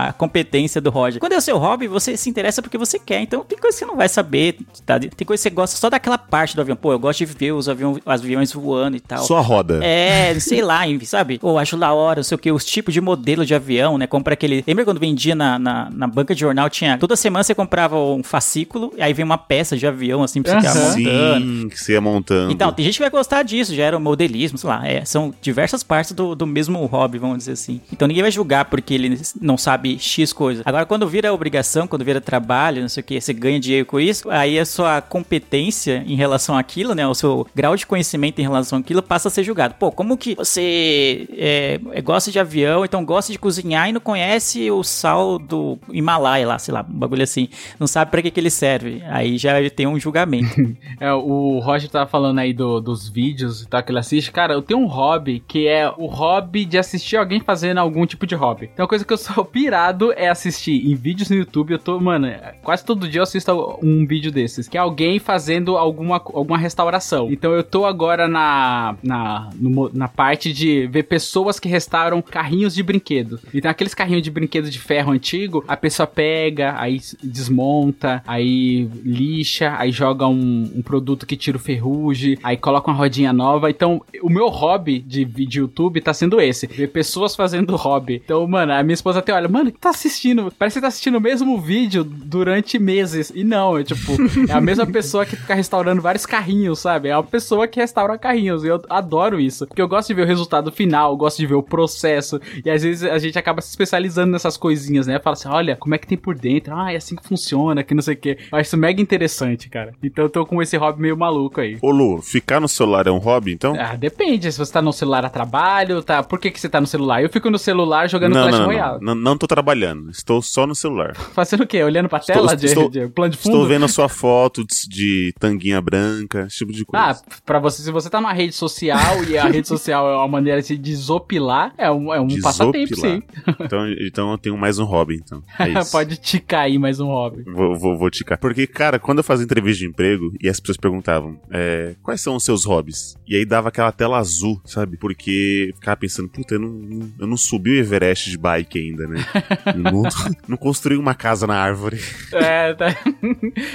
a competência do Roger. Quando é o seu hobby, você se interessa porque você quer. Então tem coisa que você não vai saber. tá? Tem coisa que você gosta só daquela parte do avião. Pô, eu gosto de ver os, avião, os aviões voando e tal. Só a roda. É, sei lá, sabe? Ou acho da hora, não sei o que, os tipos de modelo de avião, né? Compra aquele. Lembra quando vendia na, na, na banca de jornal? Tinha. Toda semana você comprava um fascículo, e aí vem uma peça de avião, assim, pra você Aham. montando. Sim, que você ia montando. Então, tem gente que vai gostar disso, já era o modelismo, sei lá. é, são diversas partes do, do mesmo hobby, vamos dizer assim. Então ninguém vai julgar porque ele não sabe X coisa. Agora, quando vira obrigação, quando vira trabalho, não sei o que, você ganha dinheiro com isso, aí a sua competência em relação àquilo, né? O seu grau de conhecimento em relação àquilo passa a ser julgado. Pô, como que você é, é, gosta de avião, então gosta de cozinhar e não conhece o sal do Himalaia lá, sei lá, um bagulho assim. Não sabe pra que, que ele serve. Aí já tem um julgamento. É, o Roger tava falando aí do- dos vídeos e tal que ele assiste. Cara, eu tenho um hobby que é o hobby de assistir alguém fazendo algum tipo de hobby. Então, uma coisa que eu sou pirado é assistir em vídeos no YouTube. Eu tô, mano, quase todo dia eu assisto um vídeo desses. Que é alguém fazendo alguma, alguma restauração. Então, eu tô agora na, na, no na parte de ver pessoas que restauram carrinhos de brinquedo. Então, aqueles carrinhos de brinquedo de ferro antigo, a pessoa pega, aí desmonta, aí lixa, aí joga um, um produto que tira o ferrugem, aí coloca uma rodinha nova. Então, o meu hobby de vídeo YouTube tá sendo esse: ver pessoas fazendo hobby. Então, mano, a minha esposa até olha, mano, que tá assistindo? Parece que tá assistindo o mesmo vídeo durante meses. E não, é tipo, é a mesma pessoa que fica restaurando vários carrinhos, sabe? É uma pessoa que restaura carrinhos. E eu adoro isso. Porque eu gosto de ver o resultado final, gosto de ver o processo. E às vezes a gente acaba se especializando nessas coisinhas, né? Fala assim, olha, como é que tem por dentro? Ah, é assim que funciona, que não sei o quê. Eu acho isso mega interessante, cara. Então eu tô com esse hobby meio maluco aí. Ô Lu, ficar no celular é um hobby, então? Ah, depende. Se você tá no celular a trabalho, tá? Por que, que você tá no celular? Eu fico no celular jogando não, Clash não, Royale. não, não, não tô trabalhando. Estou só no celular. Fazendo o quê? Olhando pra Estou- tela de, estou- de plano de fundo? Estou vendo a sua foto de, de tanguinha branca, esse tipo de coisa. Ah, pra você, se você tá numa rede social e a rede social é uma maneira de desopilar, é um, é um passatempo, sim. Desopilar. Então, então eu tenho mais um hobby, então. É. Pode ticar aí mais um hobby. Vou, vou, vou ticar. Porque, cara, quando eu fazia entrevista de emprego e as pessoas perguntavam é, quais são os seus hobbies? E aí dava aquela tela azul, sabe? Porque ficava pensando, puta, eu não, eu não subi o Everest de bike ainda, né? Não, não construí uma casa na árvore. É, tá.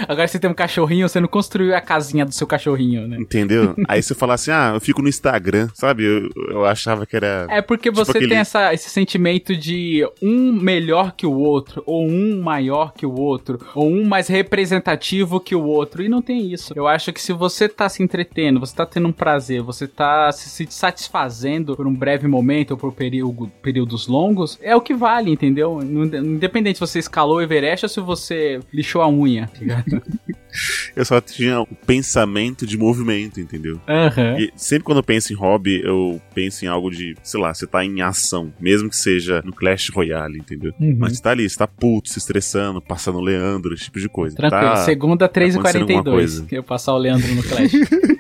Agora você tem um cachorrinho, você não construiu a casinha do seu cachorrinho, né? Entendeu? Aí você fala assim, ah, eu fico no Instagram, sabe? Eu, eu achava que era. É porque Tipo você aquele- tem essa, esse sentimento de um melhor que o outro, ou um maior que o outro, ou um mais representativo que o outro. E não tem isso. Eu acho que se você tá se entretendo, você tá tendo um prazer, você tá se, se satisfazendo por um breve momento ou por período, períodos longos, é o que vale, entendeu? Independente se você escalou o Everest ou se você lixou a unha, tá ligado? Eu só tinha o pensamento de movimento, entendeu? Aham. E sempre quando eu penso em hobby, eu penso em algo de, sei lá, você tá em ação, mesmo que seja no Clash Royale, entendeu? Uhum. Mas você tá ali, você tá puto, se estressando, passando o Leandro, esse tipo de coisa. Tranquilo, Tá- segunda acontecendo alguma 3h42. coisa. Que eu passar o Leandro no Clash.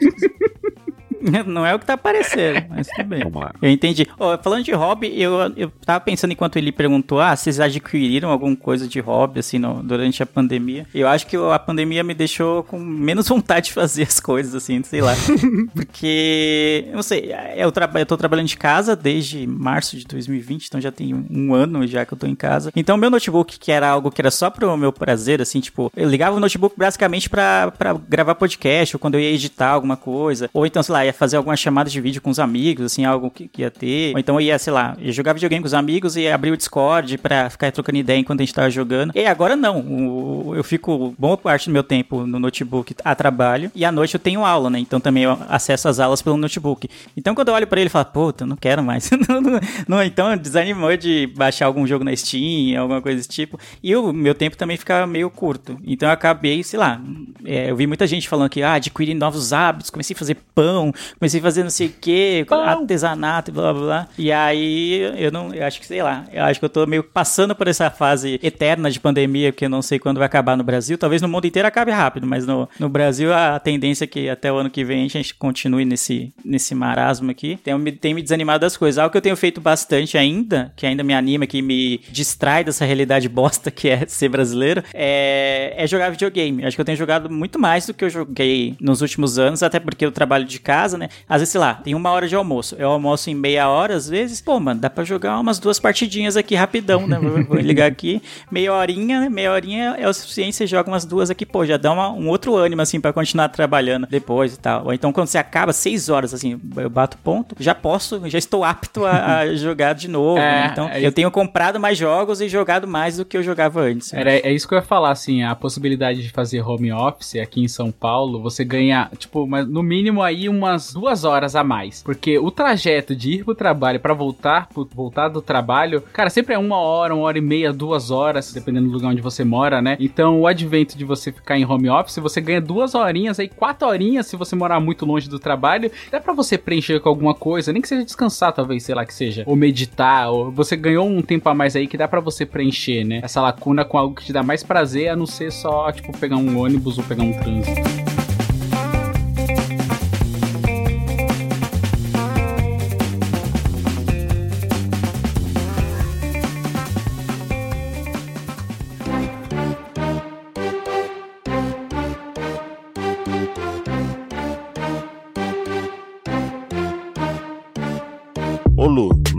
Não é o que tá parecendo, mas tudo bem. Vamos lá. Eu entendi. Ó, falando de hobby, eu, eu tava pensando enquanto ele perguntou, ah, vocês adquiriram alguma coisa de hobby, assim, no- durante a pandemia? Eu acho que a pandemia me deixou com menos vontade de fazer as coisas, assim, sei lá. Porque, eu não sei, eu, traba- eu tô trabalhando de casa desde março de 2020, então já tem um, um ano já que eu tô em casa. Então, meu notebook, que era algo que era só pro meu prazer, assim, tipo, eu ligava o notebook basicamente pra, pra gravar podcast, ou quando eu ia editar alguma coisa, ou então, sei lá, ia fazer algumas chamadas de vídeo com os amigos, assim, algo que, que ia ter, ou então eu ia, sei lá, ia jogar videogame com os amigos e abrir o Discord pra ficar trocando ideia enquanto a gente tava jogando. E agora não, o- eu fico boa parte do meu tempo no notebook a trabalho, e à noite eu tenho aula, né, então também eu acesso as aulas pelo notebook. Então quando eu olho pra ele, eu falo, puta, não quero mais. Não, não, não, então desanimou de baixar algum jogo na Steam, alguma coisa desse tipo. E o meu tempo também fica meio curto. Então eu acabei, sei lá, é, eu vi muita gente falando que, ah, adquiri novos hábitos, comecei a fazer pão, comecei a fazer não sei o que, artesanato e blá blá blá. E aí eu não, eu acho que, sei lá, eu acho que eu tô meio passando por essa fase eterna de pandemia, que eu não sei quando vai acabar no Brasil. Talvez no mundo inteiro acabe rápido, mas no, no Brasil a tendência é que até o ano que vem a gente continue nesse, nesse marasmo aqui. Tem, me- tem me desanimado das coisas. Algo que eu tenho feito bastante ainda, que ainda me anima, que me distrai dessa realidade bosta que é ser brasileiro, é, é jogar videogame. Acho que eu tenho jogado muito mais do que eu joguei nos últimos anos, até porque eu trabalho de casa, né? Às vezes, sei lá, tem uma hora de almoço. Eu almoço em meia hora, às vezes. Pô, mano, dá pra jogar umas duas partidinhas aqui rapidão, né? Vou, ligar aqui. Meia horinha, né? Meia horinha é o suficiente, você joga umas duas aqui, pô, já dá uma- um outro ânimo, assim, pra continuar trabalhando depois e tal. Ou então, quando você acaba seis horas, assim, eu bato ponto, já posso, já estou apto a, a jogar de novo. É, né? Então, é eu tenho comprado mais jogos e jogado mais do que eu jogava antes. Era, é isso que eu ia falar, assim, a possibilidade de fazer home office aqui em São Paulo, você ganha, tipo, mas no mínimo aí umas umas duas horas a mais. Porque o trajeto de ir pro trabalho pra voltar, pro- voltar do trabalho, cara, sempre é uma hora, uma hora e meia, duas horas, dependendo do lugar onde você mora, né? Então o advento de você ficar em home office, você ganha duas horinhas, aí quatro horinhas se você morar muito longe do trabalho, dá pra você preencher com alguma coisa, nem que seja descansar, talvez, sei lá que seja, ou meditar, ou você ganhou um tempo a mais aí que dá pra você preencher, né? Essa lacuna com algo que te dá mais prazer, a não ser só, tipo, pegar um ônibus ou pegar um trânsito.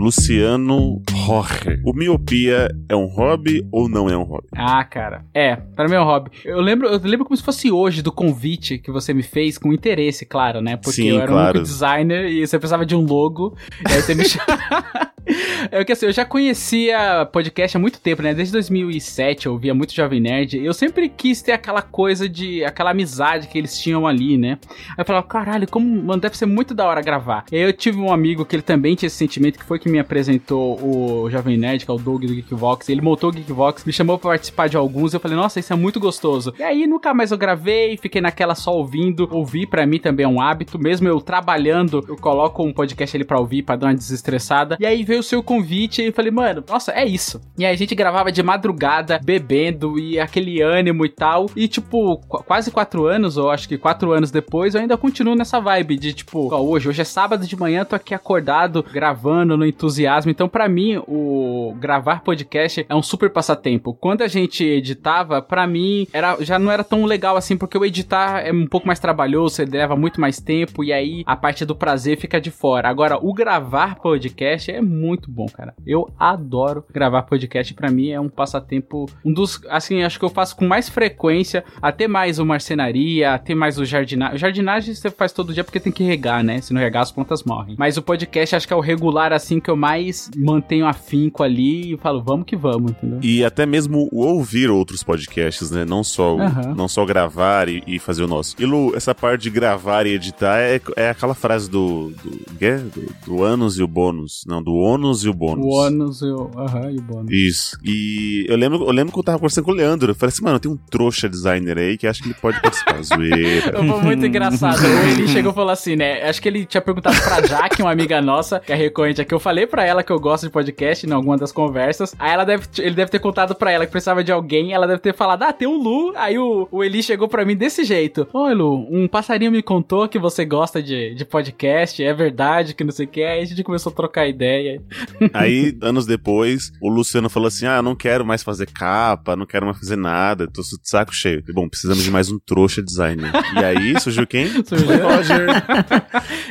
Luciano Jorge. O miopia é um hobby ou não é um hobby? Ah, cara. É, para mim é um hobby. Eu lembro, eu lembro como se fosse hoje do convite que você me fez, com interesse, claro, né? Porque Sim, eu era claro. um único designer e você precisava de um logo. e aí você me chamou. É que assim, eu já conhecia podcast há muito tempo, né? Desde 2007 eu ouvia muito Jovem Nerd. Eu sempre quis ter aquela coisa de. aquela amizade que eles tinham ali, né? Aí eu falava, caralho, como. Mano, deve ser muito da hora gravar. E aí eu tive um amigo que ele também tinha esse sentimento, que foi que me apresentou o Jovem Nerd, que é o Doug do Geekvox. Ele montou o Geekvox, me chamou pra participar de alguns. Eu falei, nossa, isso é muito gostoso. E aí nunca mais eu gravei, fiquei naquela só ouvindo. Ouvir pra mim também é um hábito. Mesmo eu trabalhando, eu coloco um podcast ali pra ouvir, pra dar uma desestressada. E aí veio o seu convite e eu falei, mano, nossa, é isso. E aí a gente gravava de madrugada, bebendo e aquele ânimo e tal. E tipo, qu- quase quatro anos, ou acho que quatro anos depois, eu ainda continuo nessa vibe de tipo, ó, hoje, hoje é sábado de manhã, tô aqui acordado, gravando no entusiasmo. Então, pra mim, o gravar podcast é um super passatempo. Quando a gente editava, pra mim, era, já não era tão legal assim, porque o editar é um pouco mais trabalhoso, ele leva muito mais tempo, e aí a parte do prazer fica de fora. Agora, o gravar podcast é muito bom, cara. Eu adoro gravar podcast, pra mim é um passatempo, um dos, assim, acho que eu faço com mais frequência, até mais o marcenaria, até mais o jardinagem. Jardinagem você faz todo dia porque tem que regar, né? Se não regar, as plantas morrem. Mas o podcast acho que é o regular, assim, que eu mais mantenho afinco ali e falo, vamos que vamos, entendeu? E até mesmo ouvir outros podcasts, né? Não só, o- Aham. não só gravar e, e fazer o nosso. E Lu, essa parte de gravar e editar é, é aquela frase do. do, quê? do, do ânus e o bônus. Não, do ônus e o bônus. O ônus e o, aham, e o bônus. Isso. E eu lembro, eu lembro que eu tava conversando com o Leandro. Eu falei assim, mano, tem um trouxa designer aí que acho que ele pode participar. Zoeira. Foi muito engraçado. Ele chegou e falou assim, né? Acho que ele tinha perguntado pra Jaque, uma amiga nossa, que é recorrente aqui. Eu falei pra ela que eu gosto de podcast em alguma das conversas. Aí ela deve, ele deve ter contado pra ela que precisava de alguém. Ela deve ter falado, ah, tem o Lu. Aí o, o Eli chegou pra mim desse jeito. Oi, Lu, um passarinho me contou que você gosta de, de podcast. É verdade, que não sei o que. Aí a gente começou a trocar ideia. Aí, anos depois, o Luciano falou assim: Ah, não quero mais fazer capa, não quero mais fazer nada, tô de saco cheio. Bom, precisamos de mais um trouxa designer. E aí, surgiu quem? Surgiu. Roger.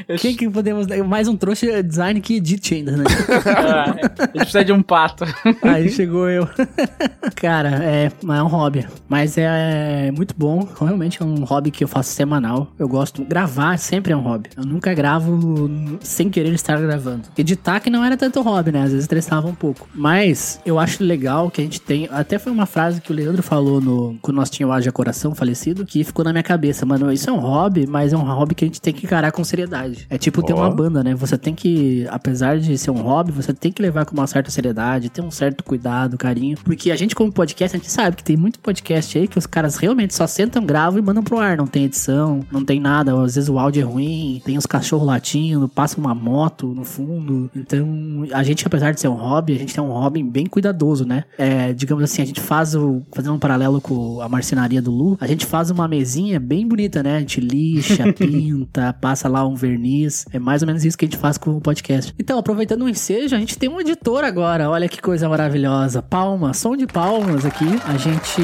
Quem que podemos. Mais um trouxa design que edite ainda, né? Ah, a gente precisa de um pato. Aí chegou eu. Cara, é, é um hobby. Mas é muito bom. Realmente é um hobby que eu faço semanal. Eu gosto. Gravar sempre é um hobby. Eu nunca gravo sem querer estar gravando. Editar que não era tanto hobby, né? Às vezes estressava um pouco. Mas eu acho legal que a gente tem. Até foi uma frase que o Leandro falou no, quando nós tínhamos o Haja Coração falecido, que ficou na minha cabeça. Mano, isso é um hobby, mas é um hobby que a gente tem que encarar com seriedade. É tipo ter Ó. uma banda, né? Você tem que, apesar de ser um hobby, você tem que levar com uma certa seriedade, ter um certo cuidado, carinho. Porque a gente, como podcast, a gente sabe que tem muito podcast aí que os caras realmente só sentam, gravam e mandam pro ar. Não tem edição, não tem nada. Às vezes o áudio é ruim, tem os cachorros latindo, passa uma moto no fundo. Então, a gente, apesar de ser um hobby, a gente tem um hobby bem cuidadoso, né? É, digamos assim, a gente faz o. Fazendo um paralelo com a marcenaria do Lu, a gente faz uma mesinha bem bonita, né? A gente lixa, pinta, passa lá um verniz. É mais ou menos isso que a gente faz com o podcast. Então, aproveitando o ensejo, a gente tem um editor agora. Olha que coisa maravilhosa. Palmas, som de palmas aqui. A gente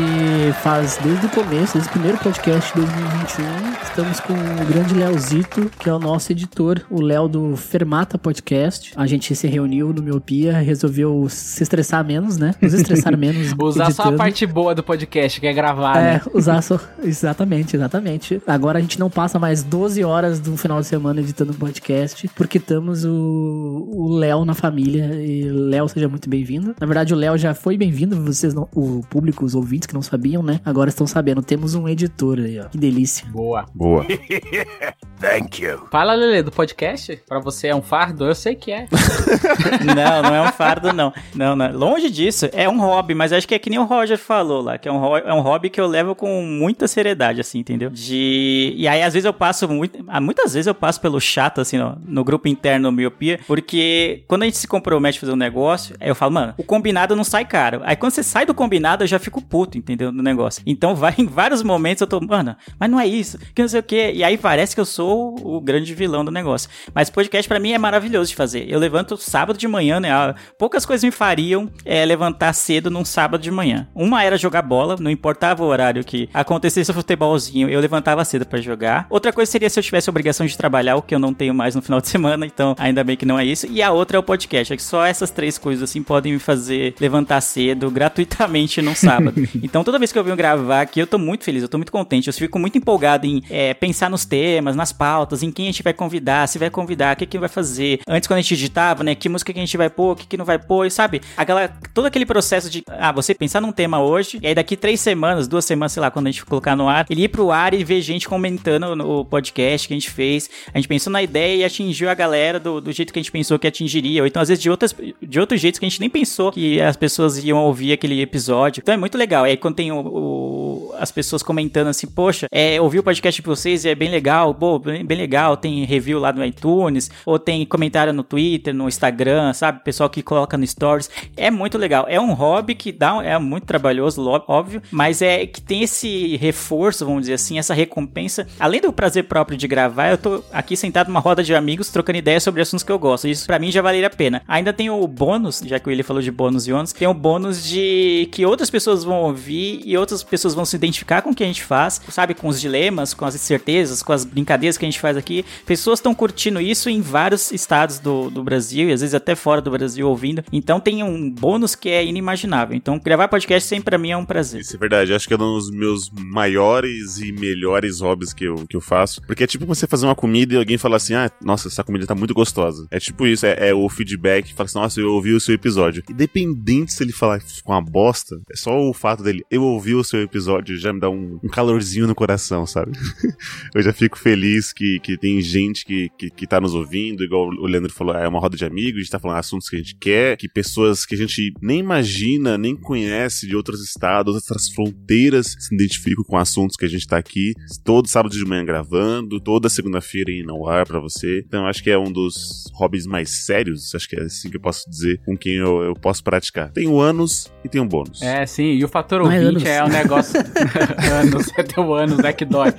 faz desde o começo, desde o primeiro podcast de 2021. Estamos com o grande Leozito, que é o nosso editor, o Léo do Fermata Podcast. A gente se reuniu no Miopia, resolveu se estressar menos, né? Nos estressar menos. Usar só a editando. parte boa do podcast, que é gravar, É, né? usar só. Exatamente, exatamente. Agora a gente não passa mais 12 horas do final de semana editando podcast, porque estamos o o Léo na família. E Léo, seja muito bem-vindo. Na verdade, o Léo já foi bem-vindo, vocês não, o público, os ouvintes que não sabiam, né? Agora estão sabendo. Temos um editor aí, ó. Que delícia. Boa. Boa. Thank you. Fala, Lele, do podcast? Pra você é um fardo? Eu sei que é. não, não é um fardo, não. Não, não. Longe disso, é um hobby, mas acho que é que nem o Roger falou lá, que é um, é um hobby que eu levo com muita seriedade, assim, entendeu? De. E aí, às vezes, eu passo muito. ah, Muitas vezes eu passo pelo chato, assim, no, no grupo interno Miopia, porque quando a gente se compromete a fazer um negócio, aí eu falo, mano, o combinado não sai caro. Aí quando você sai do combinado, eu já fico puto, entendeu? No negócio. Então, vai em vários momentos eu tô, mano, mas não é isso, que não sei o quê. E aí parece que eu sou o grande vilão do negócio. Mas podcast pra mim é maravilhoso de fazer. Eu levanto sábado de manhã, né? Ah, Poucas coisas me fariam é, levantar cedo num sábado de manhã. Uma era jogar bola, não importava o horário que acontecesse o futebolzinho, eu levantava cedo pra jogar. Outra coisa seria se eu tivesse obrigação de trabalhar, o que eu não tenho mais no final de semana, então ainda bem que não é isso. E a outra é o podcast, é que só essas três coisas assim podem me fazer levantar cedo gratuitamente num sábado. então toda vez que eu venho gravar aqui, eu tô muito feliz, eu tô muito contente, eu fico muito empolgado em é, pensar nos temas, nas pautas, em quem a gente vai convidar, se vai convidar, o que que vai fazer. Antes quando a gente digitava, né, que música que a gente vai pôr, o que que não vai pôr, e sabe? Aquela, todo aquele processo de, ah, você pensar num tema hoje, e aí daqui três semanas, duas semanas, sei lá, quando a gente colocar no ar, ele ir pro ar e ver gente comentando no podcast que a gente fez. A gente pensou na ideia e atingiu a galera do, do jeito que a gente pensou que atingiria, ou então às vezes de, outras, de outros jeitos que a gente nem pensou que as pessoas iam ouvir aquele episódio. Então é muito legal. Aí quando tem o, o- as pessoas comentando assim, poxa, é, ouvi o podcast de vocês e é bem legal, pô, bem, bem legal, tem review lá no iTunes, ou tem comentário no Twitter, no Instagram, sabe? Pessoal que coloca no Stories. É muito legal. É um hobby que dá, é muito trabalhoso, óbvio, mas é que tem esse reforço, vamos dizer assim, essa recompensa. Além do prazer próprio de gravar, eu tô aqui sentado numa roda de amigos trocando ideias sobre assuntos que eu gosto. Isso pra mim já valeria a pena. Ainda tem o bônus, já que ele falou de bônus e ônus, tem o bônus de que outras pessoas vão ouvir e outras pessoas vão se identificar com o que a gente faz, sabe? Com os dilemas, com as incertezas, com as brincadeiras que a gente faz aqui. Pessoas estão curtindo isso em vários estados do, do Brasil e às vezes até fora do Brasil ouvindo. Então tem um bônus que é inimaginável. Então gravar podcast sempre pra mim é um prazer. Isso é verdade, acho que é um dos meus maiores e melhores hobbies que eu, que eu faço. Porque é tipo você fazer uma comida e alguém falar assim: ah, nossa, essa comida tá muito gostosa. É tipo isso, é, é o feedback, fala assim: nossa, eu ouvi o seu episódio. Independente se ele falar com uma bosta, é só o fato dele, eu ouvi o seu episódio, já me dá um, um calorzinho no coração, sabe? eu já fico feliz que, que tem gente que, que, que tá nos ouvindo, igual o Leandro falou, é uma roda de amigos, a gente tá falando assuntos que a gente quer, que pessoas que a gente nem imagina, nem conhece de outros estados, outras fronteiras se identificam com assuntos que a gente tá aqui, todo sábado de manhã gravando, toda segunda-feira indo ao ar pra você. Então acho que é um dos hobbies mais sérios, acho que é assim que eu posso dizer, com quem eu, eu posso praticar. Tem o ânus e tem o bônus. É, sim, e o fator Não é ouvinte anos. é, um negócio. anos, é teu anos, é que dói.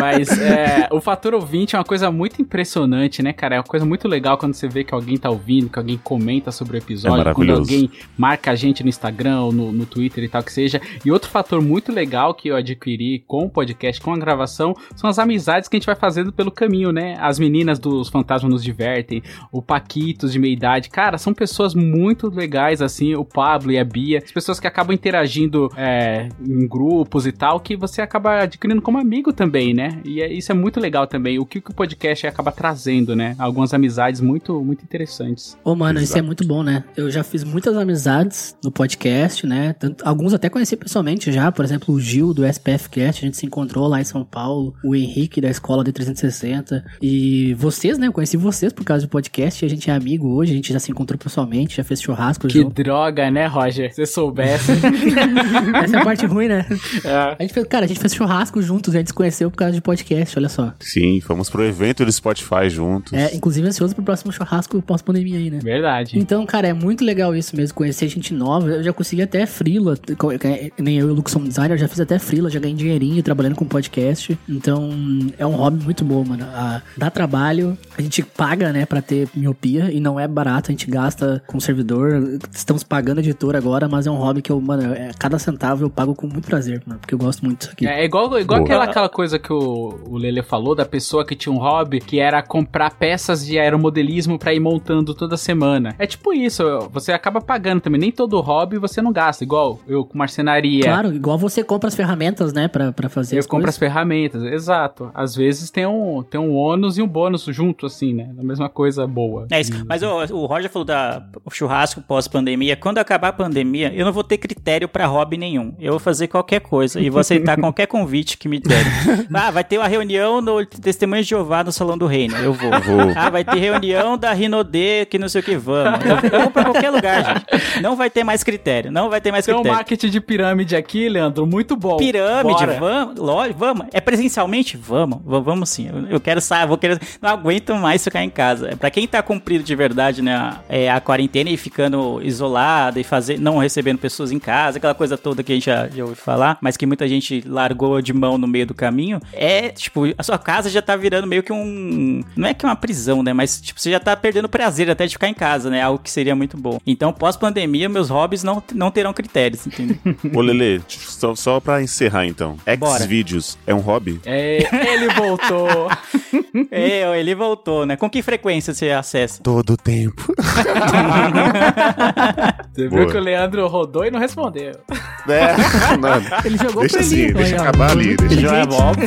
Mas é, o fator ouvinte é uma coisa muito impressionante, né, cara? É uma coisa muito legal quando você vê que alguém tá ouvindo, que alguém comenta sobre o É episódio, quando maravilhoso. alguém marca a gente no Instagram ou no, no Twitter e tal que seja. E outro fator muito legal que eu adquiri com o podcast, com a gravação, são as amizades que a gente vai fazendo pelo caminho, né? As meninas dos Fantasmas nos Divertem, o Paquitos de meia idade. Cara, são pessoas muito legais, assim, o Pablo e a Bia. As pessoas que acabam interagindo é, em grupos e tal, que você acaba adquirindo como amigo também, né? E é- isso é muito legal também. O que, que o podcast acaba trazendo, né? Algumas amizades muito, muito interessantes. Ô, mano, isso é Exato. muito bom, né? Eu já fiz muitas amizades no podcast, né? Tanto- alguns até conheci pessoalmente já, por exemplo, o Gil do SPF Cast, a gente se encontrou lá em São Paulo, o Henrique da escola de 360 e vocês, né? Eu conheci vocês por causa do podcast, e a gente é amigo hoje, a gente já se encontrou pessoalmente, já fez churrasco Que junto. droga, né, Roger? Se você soubesse. Essa é a parte ruim, né? É. A gente fez, cara, a gente fez churrasco juntos, a gente se conheceu por causa de podcast, olha só. Sim, fomos pro evento do Spotify juntos. É, inclusive ansioso pro próximo churrasco pós-pandemia aí, né? Verdade. Então, cara, é muito legal isso mesmo, conhecer gente nova. Eu já consegui até frila, é, nem eu e o Lucas somos designer, eu já fiz até frila, já ganhei dinheirinho trabalhando com podcast. Então, é um hobby muito bom, mano. Ah, dá trabalho, a gente paga, né, pra ter miopia e não é barato, a gente gasta com servidor. Estamos pagando editor agora, mas é um hobby que eu, mano, é, cada centavo eu pago com muito prazer, mano, porque eu gosto muito disso aqui. É igual, igual Boa. aquela, aquela coisa que o, o Lele falou da pessoa que tinha um hobby que era comprar peças de aeromodelismo pra ir montando toda semana. É tipo isso, você acaba pagando também. Nem todo hobby você não gasta, igual eu com marcenaria. Claro, igual você compra as ferramentas, né, pra, pra fazer Eu as compro coisas. as ferramentas, exato. Às vezes tem um, tem um ônus e um bônus junto, assim, né? A mesma coisa boa. É isso. Mas o, o Roger falou da o churrasco pós-pandemia. Quando acabar a pandemia, eu não vou ter critério pra hobby nenhum. Eu vou fazer qualquer coisa e vou aceitar qualquer convite que me derem. Ah, vai ter uma reunião no testemunha de Jeová no Salão do Reino. Eu vou. Vou. Ah, vai ter reunião da Rinodê, que não sei o que, vamos. Eu vou pra qualquer lugar, gente. Não vai ter mais critério. Não vai ter mais Tem um critério. marketing de pirâmide aqui, Leandro, muito bom. Pirâmide, Bora. vamos, lógico, vamos. É presencialmente? Vamos, va- vamos sim. Eu, quero sair, vou querer. Não aguento mais ficar em casa. Pra quem tá cumprindo de verdade, né, a, é, a quarentena e ficando isolado e fazer, não recebendo pessoas em casa, aquela coisa toda que a gente já, já ouviu falar, mas que muita gente largou de mão no meio do caminho, é, tipo, a sua casa já tá virando meio que um. Não é que uma prisão, né? Mas, tipo, você já tá perdendo o prazer até de ficar em casa, né? Algo que seria muito bom. Então, pós-pandemia, meus hobbies não, não terão critérios, entendeu? Ô, Lele, só, só pra encerrar então. Bora. Xvideos é um hobby? É, ele voltou. É, ele voltou, né? Com que frequência você acessa? Todo tempo. Você viu que o Leandro rodou e não respondeu. É, mano. Ele jogou Deixa pra assim, ele. deixa acabar ali. Deixa Ele Já é óbvio.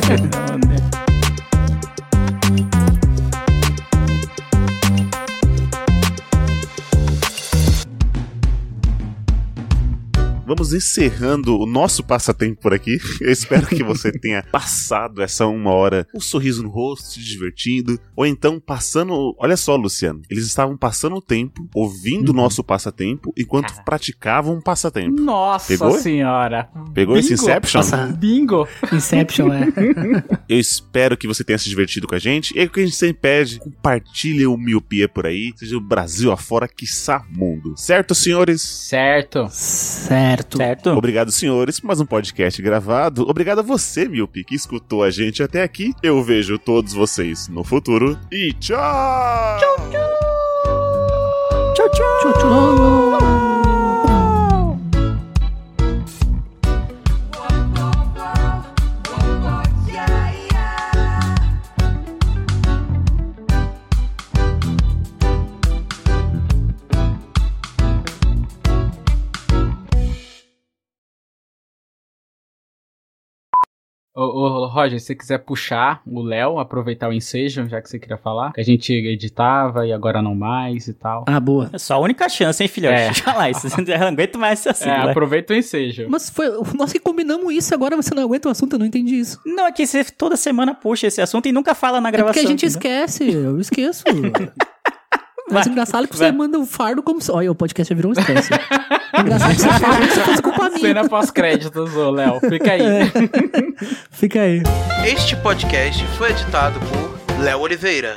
Vamos encerrando o nosso passatempo por aqui. Eu espero que você tenha passado essa uma hora com um sorriso no rosto, se divertindo, ou então passando. Olha só, Luciano, eles estavam passando o tempo ouvindo o nosso passatempo enquanto praticavam um passatempo. Nossa Pegou? senhora. Pegou esse Bingo. Inception? Nossa, Bingo. Inception, é. Eu espero que você tenha se divertido com a gente. E é o que a gente sempre pede: compartilhe o miopia por aí, seja o Brasil afora, quiçá mundo. Certo, senhores? Certo. Certo. Certo? Obrigado, senhores, por mais um podcast gravado. Obrigado a você, Miopi, que escutou a gente até aqui. Eu vejo todos vocês no futuro. E tchau! Tchau, tchau. Tchau, tchau. Ô, ô, Roger, se você quiser puxar o Léo, aproveitar o ensejo, já que você queria falar, que a gente editava e agora não mais e tal. Ah, boa. É só a única chance, hein, filhote? É. Deixa lá, isso. Eu não aguento mais ser assim. é, vai. aproveita o ensejo. Mas foi. Nós que combinamos isso, agora você não aguenta o assunto, eu não entendi isso. Não, é que você toda semana puxa esse assunto e nunca fala na É gravação. porque a gente entendeu? esquece, eu esqueço. Vai, Mas engraçado que vai. você manda um fardo como se. Olha, o podcast já virou um estresse. engraçado que você fala como se fosse culpa minha. Cena pós-créditos, ô Léo. Fica aí. Fica aí. Este podcast foi editado por Léo Oliveira.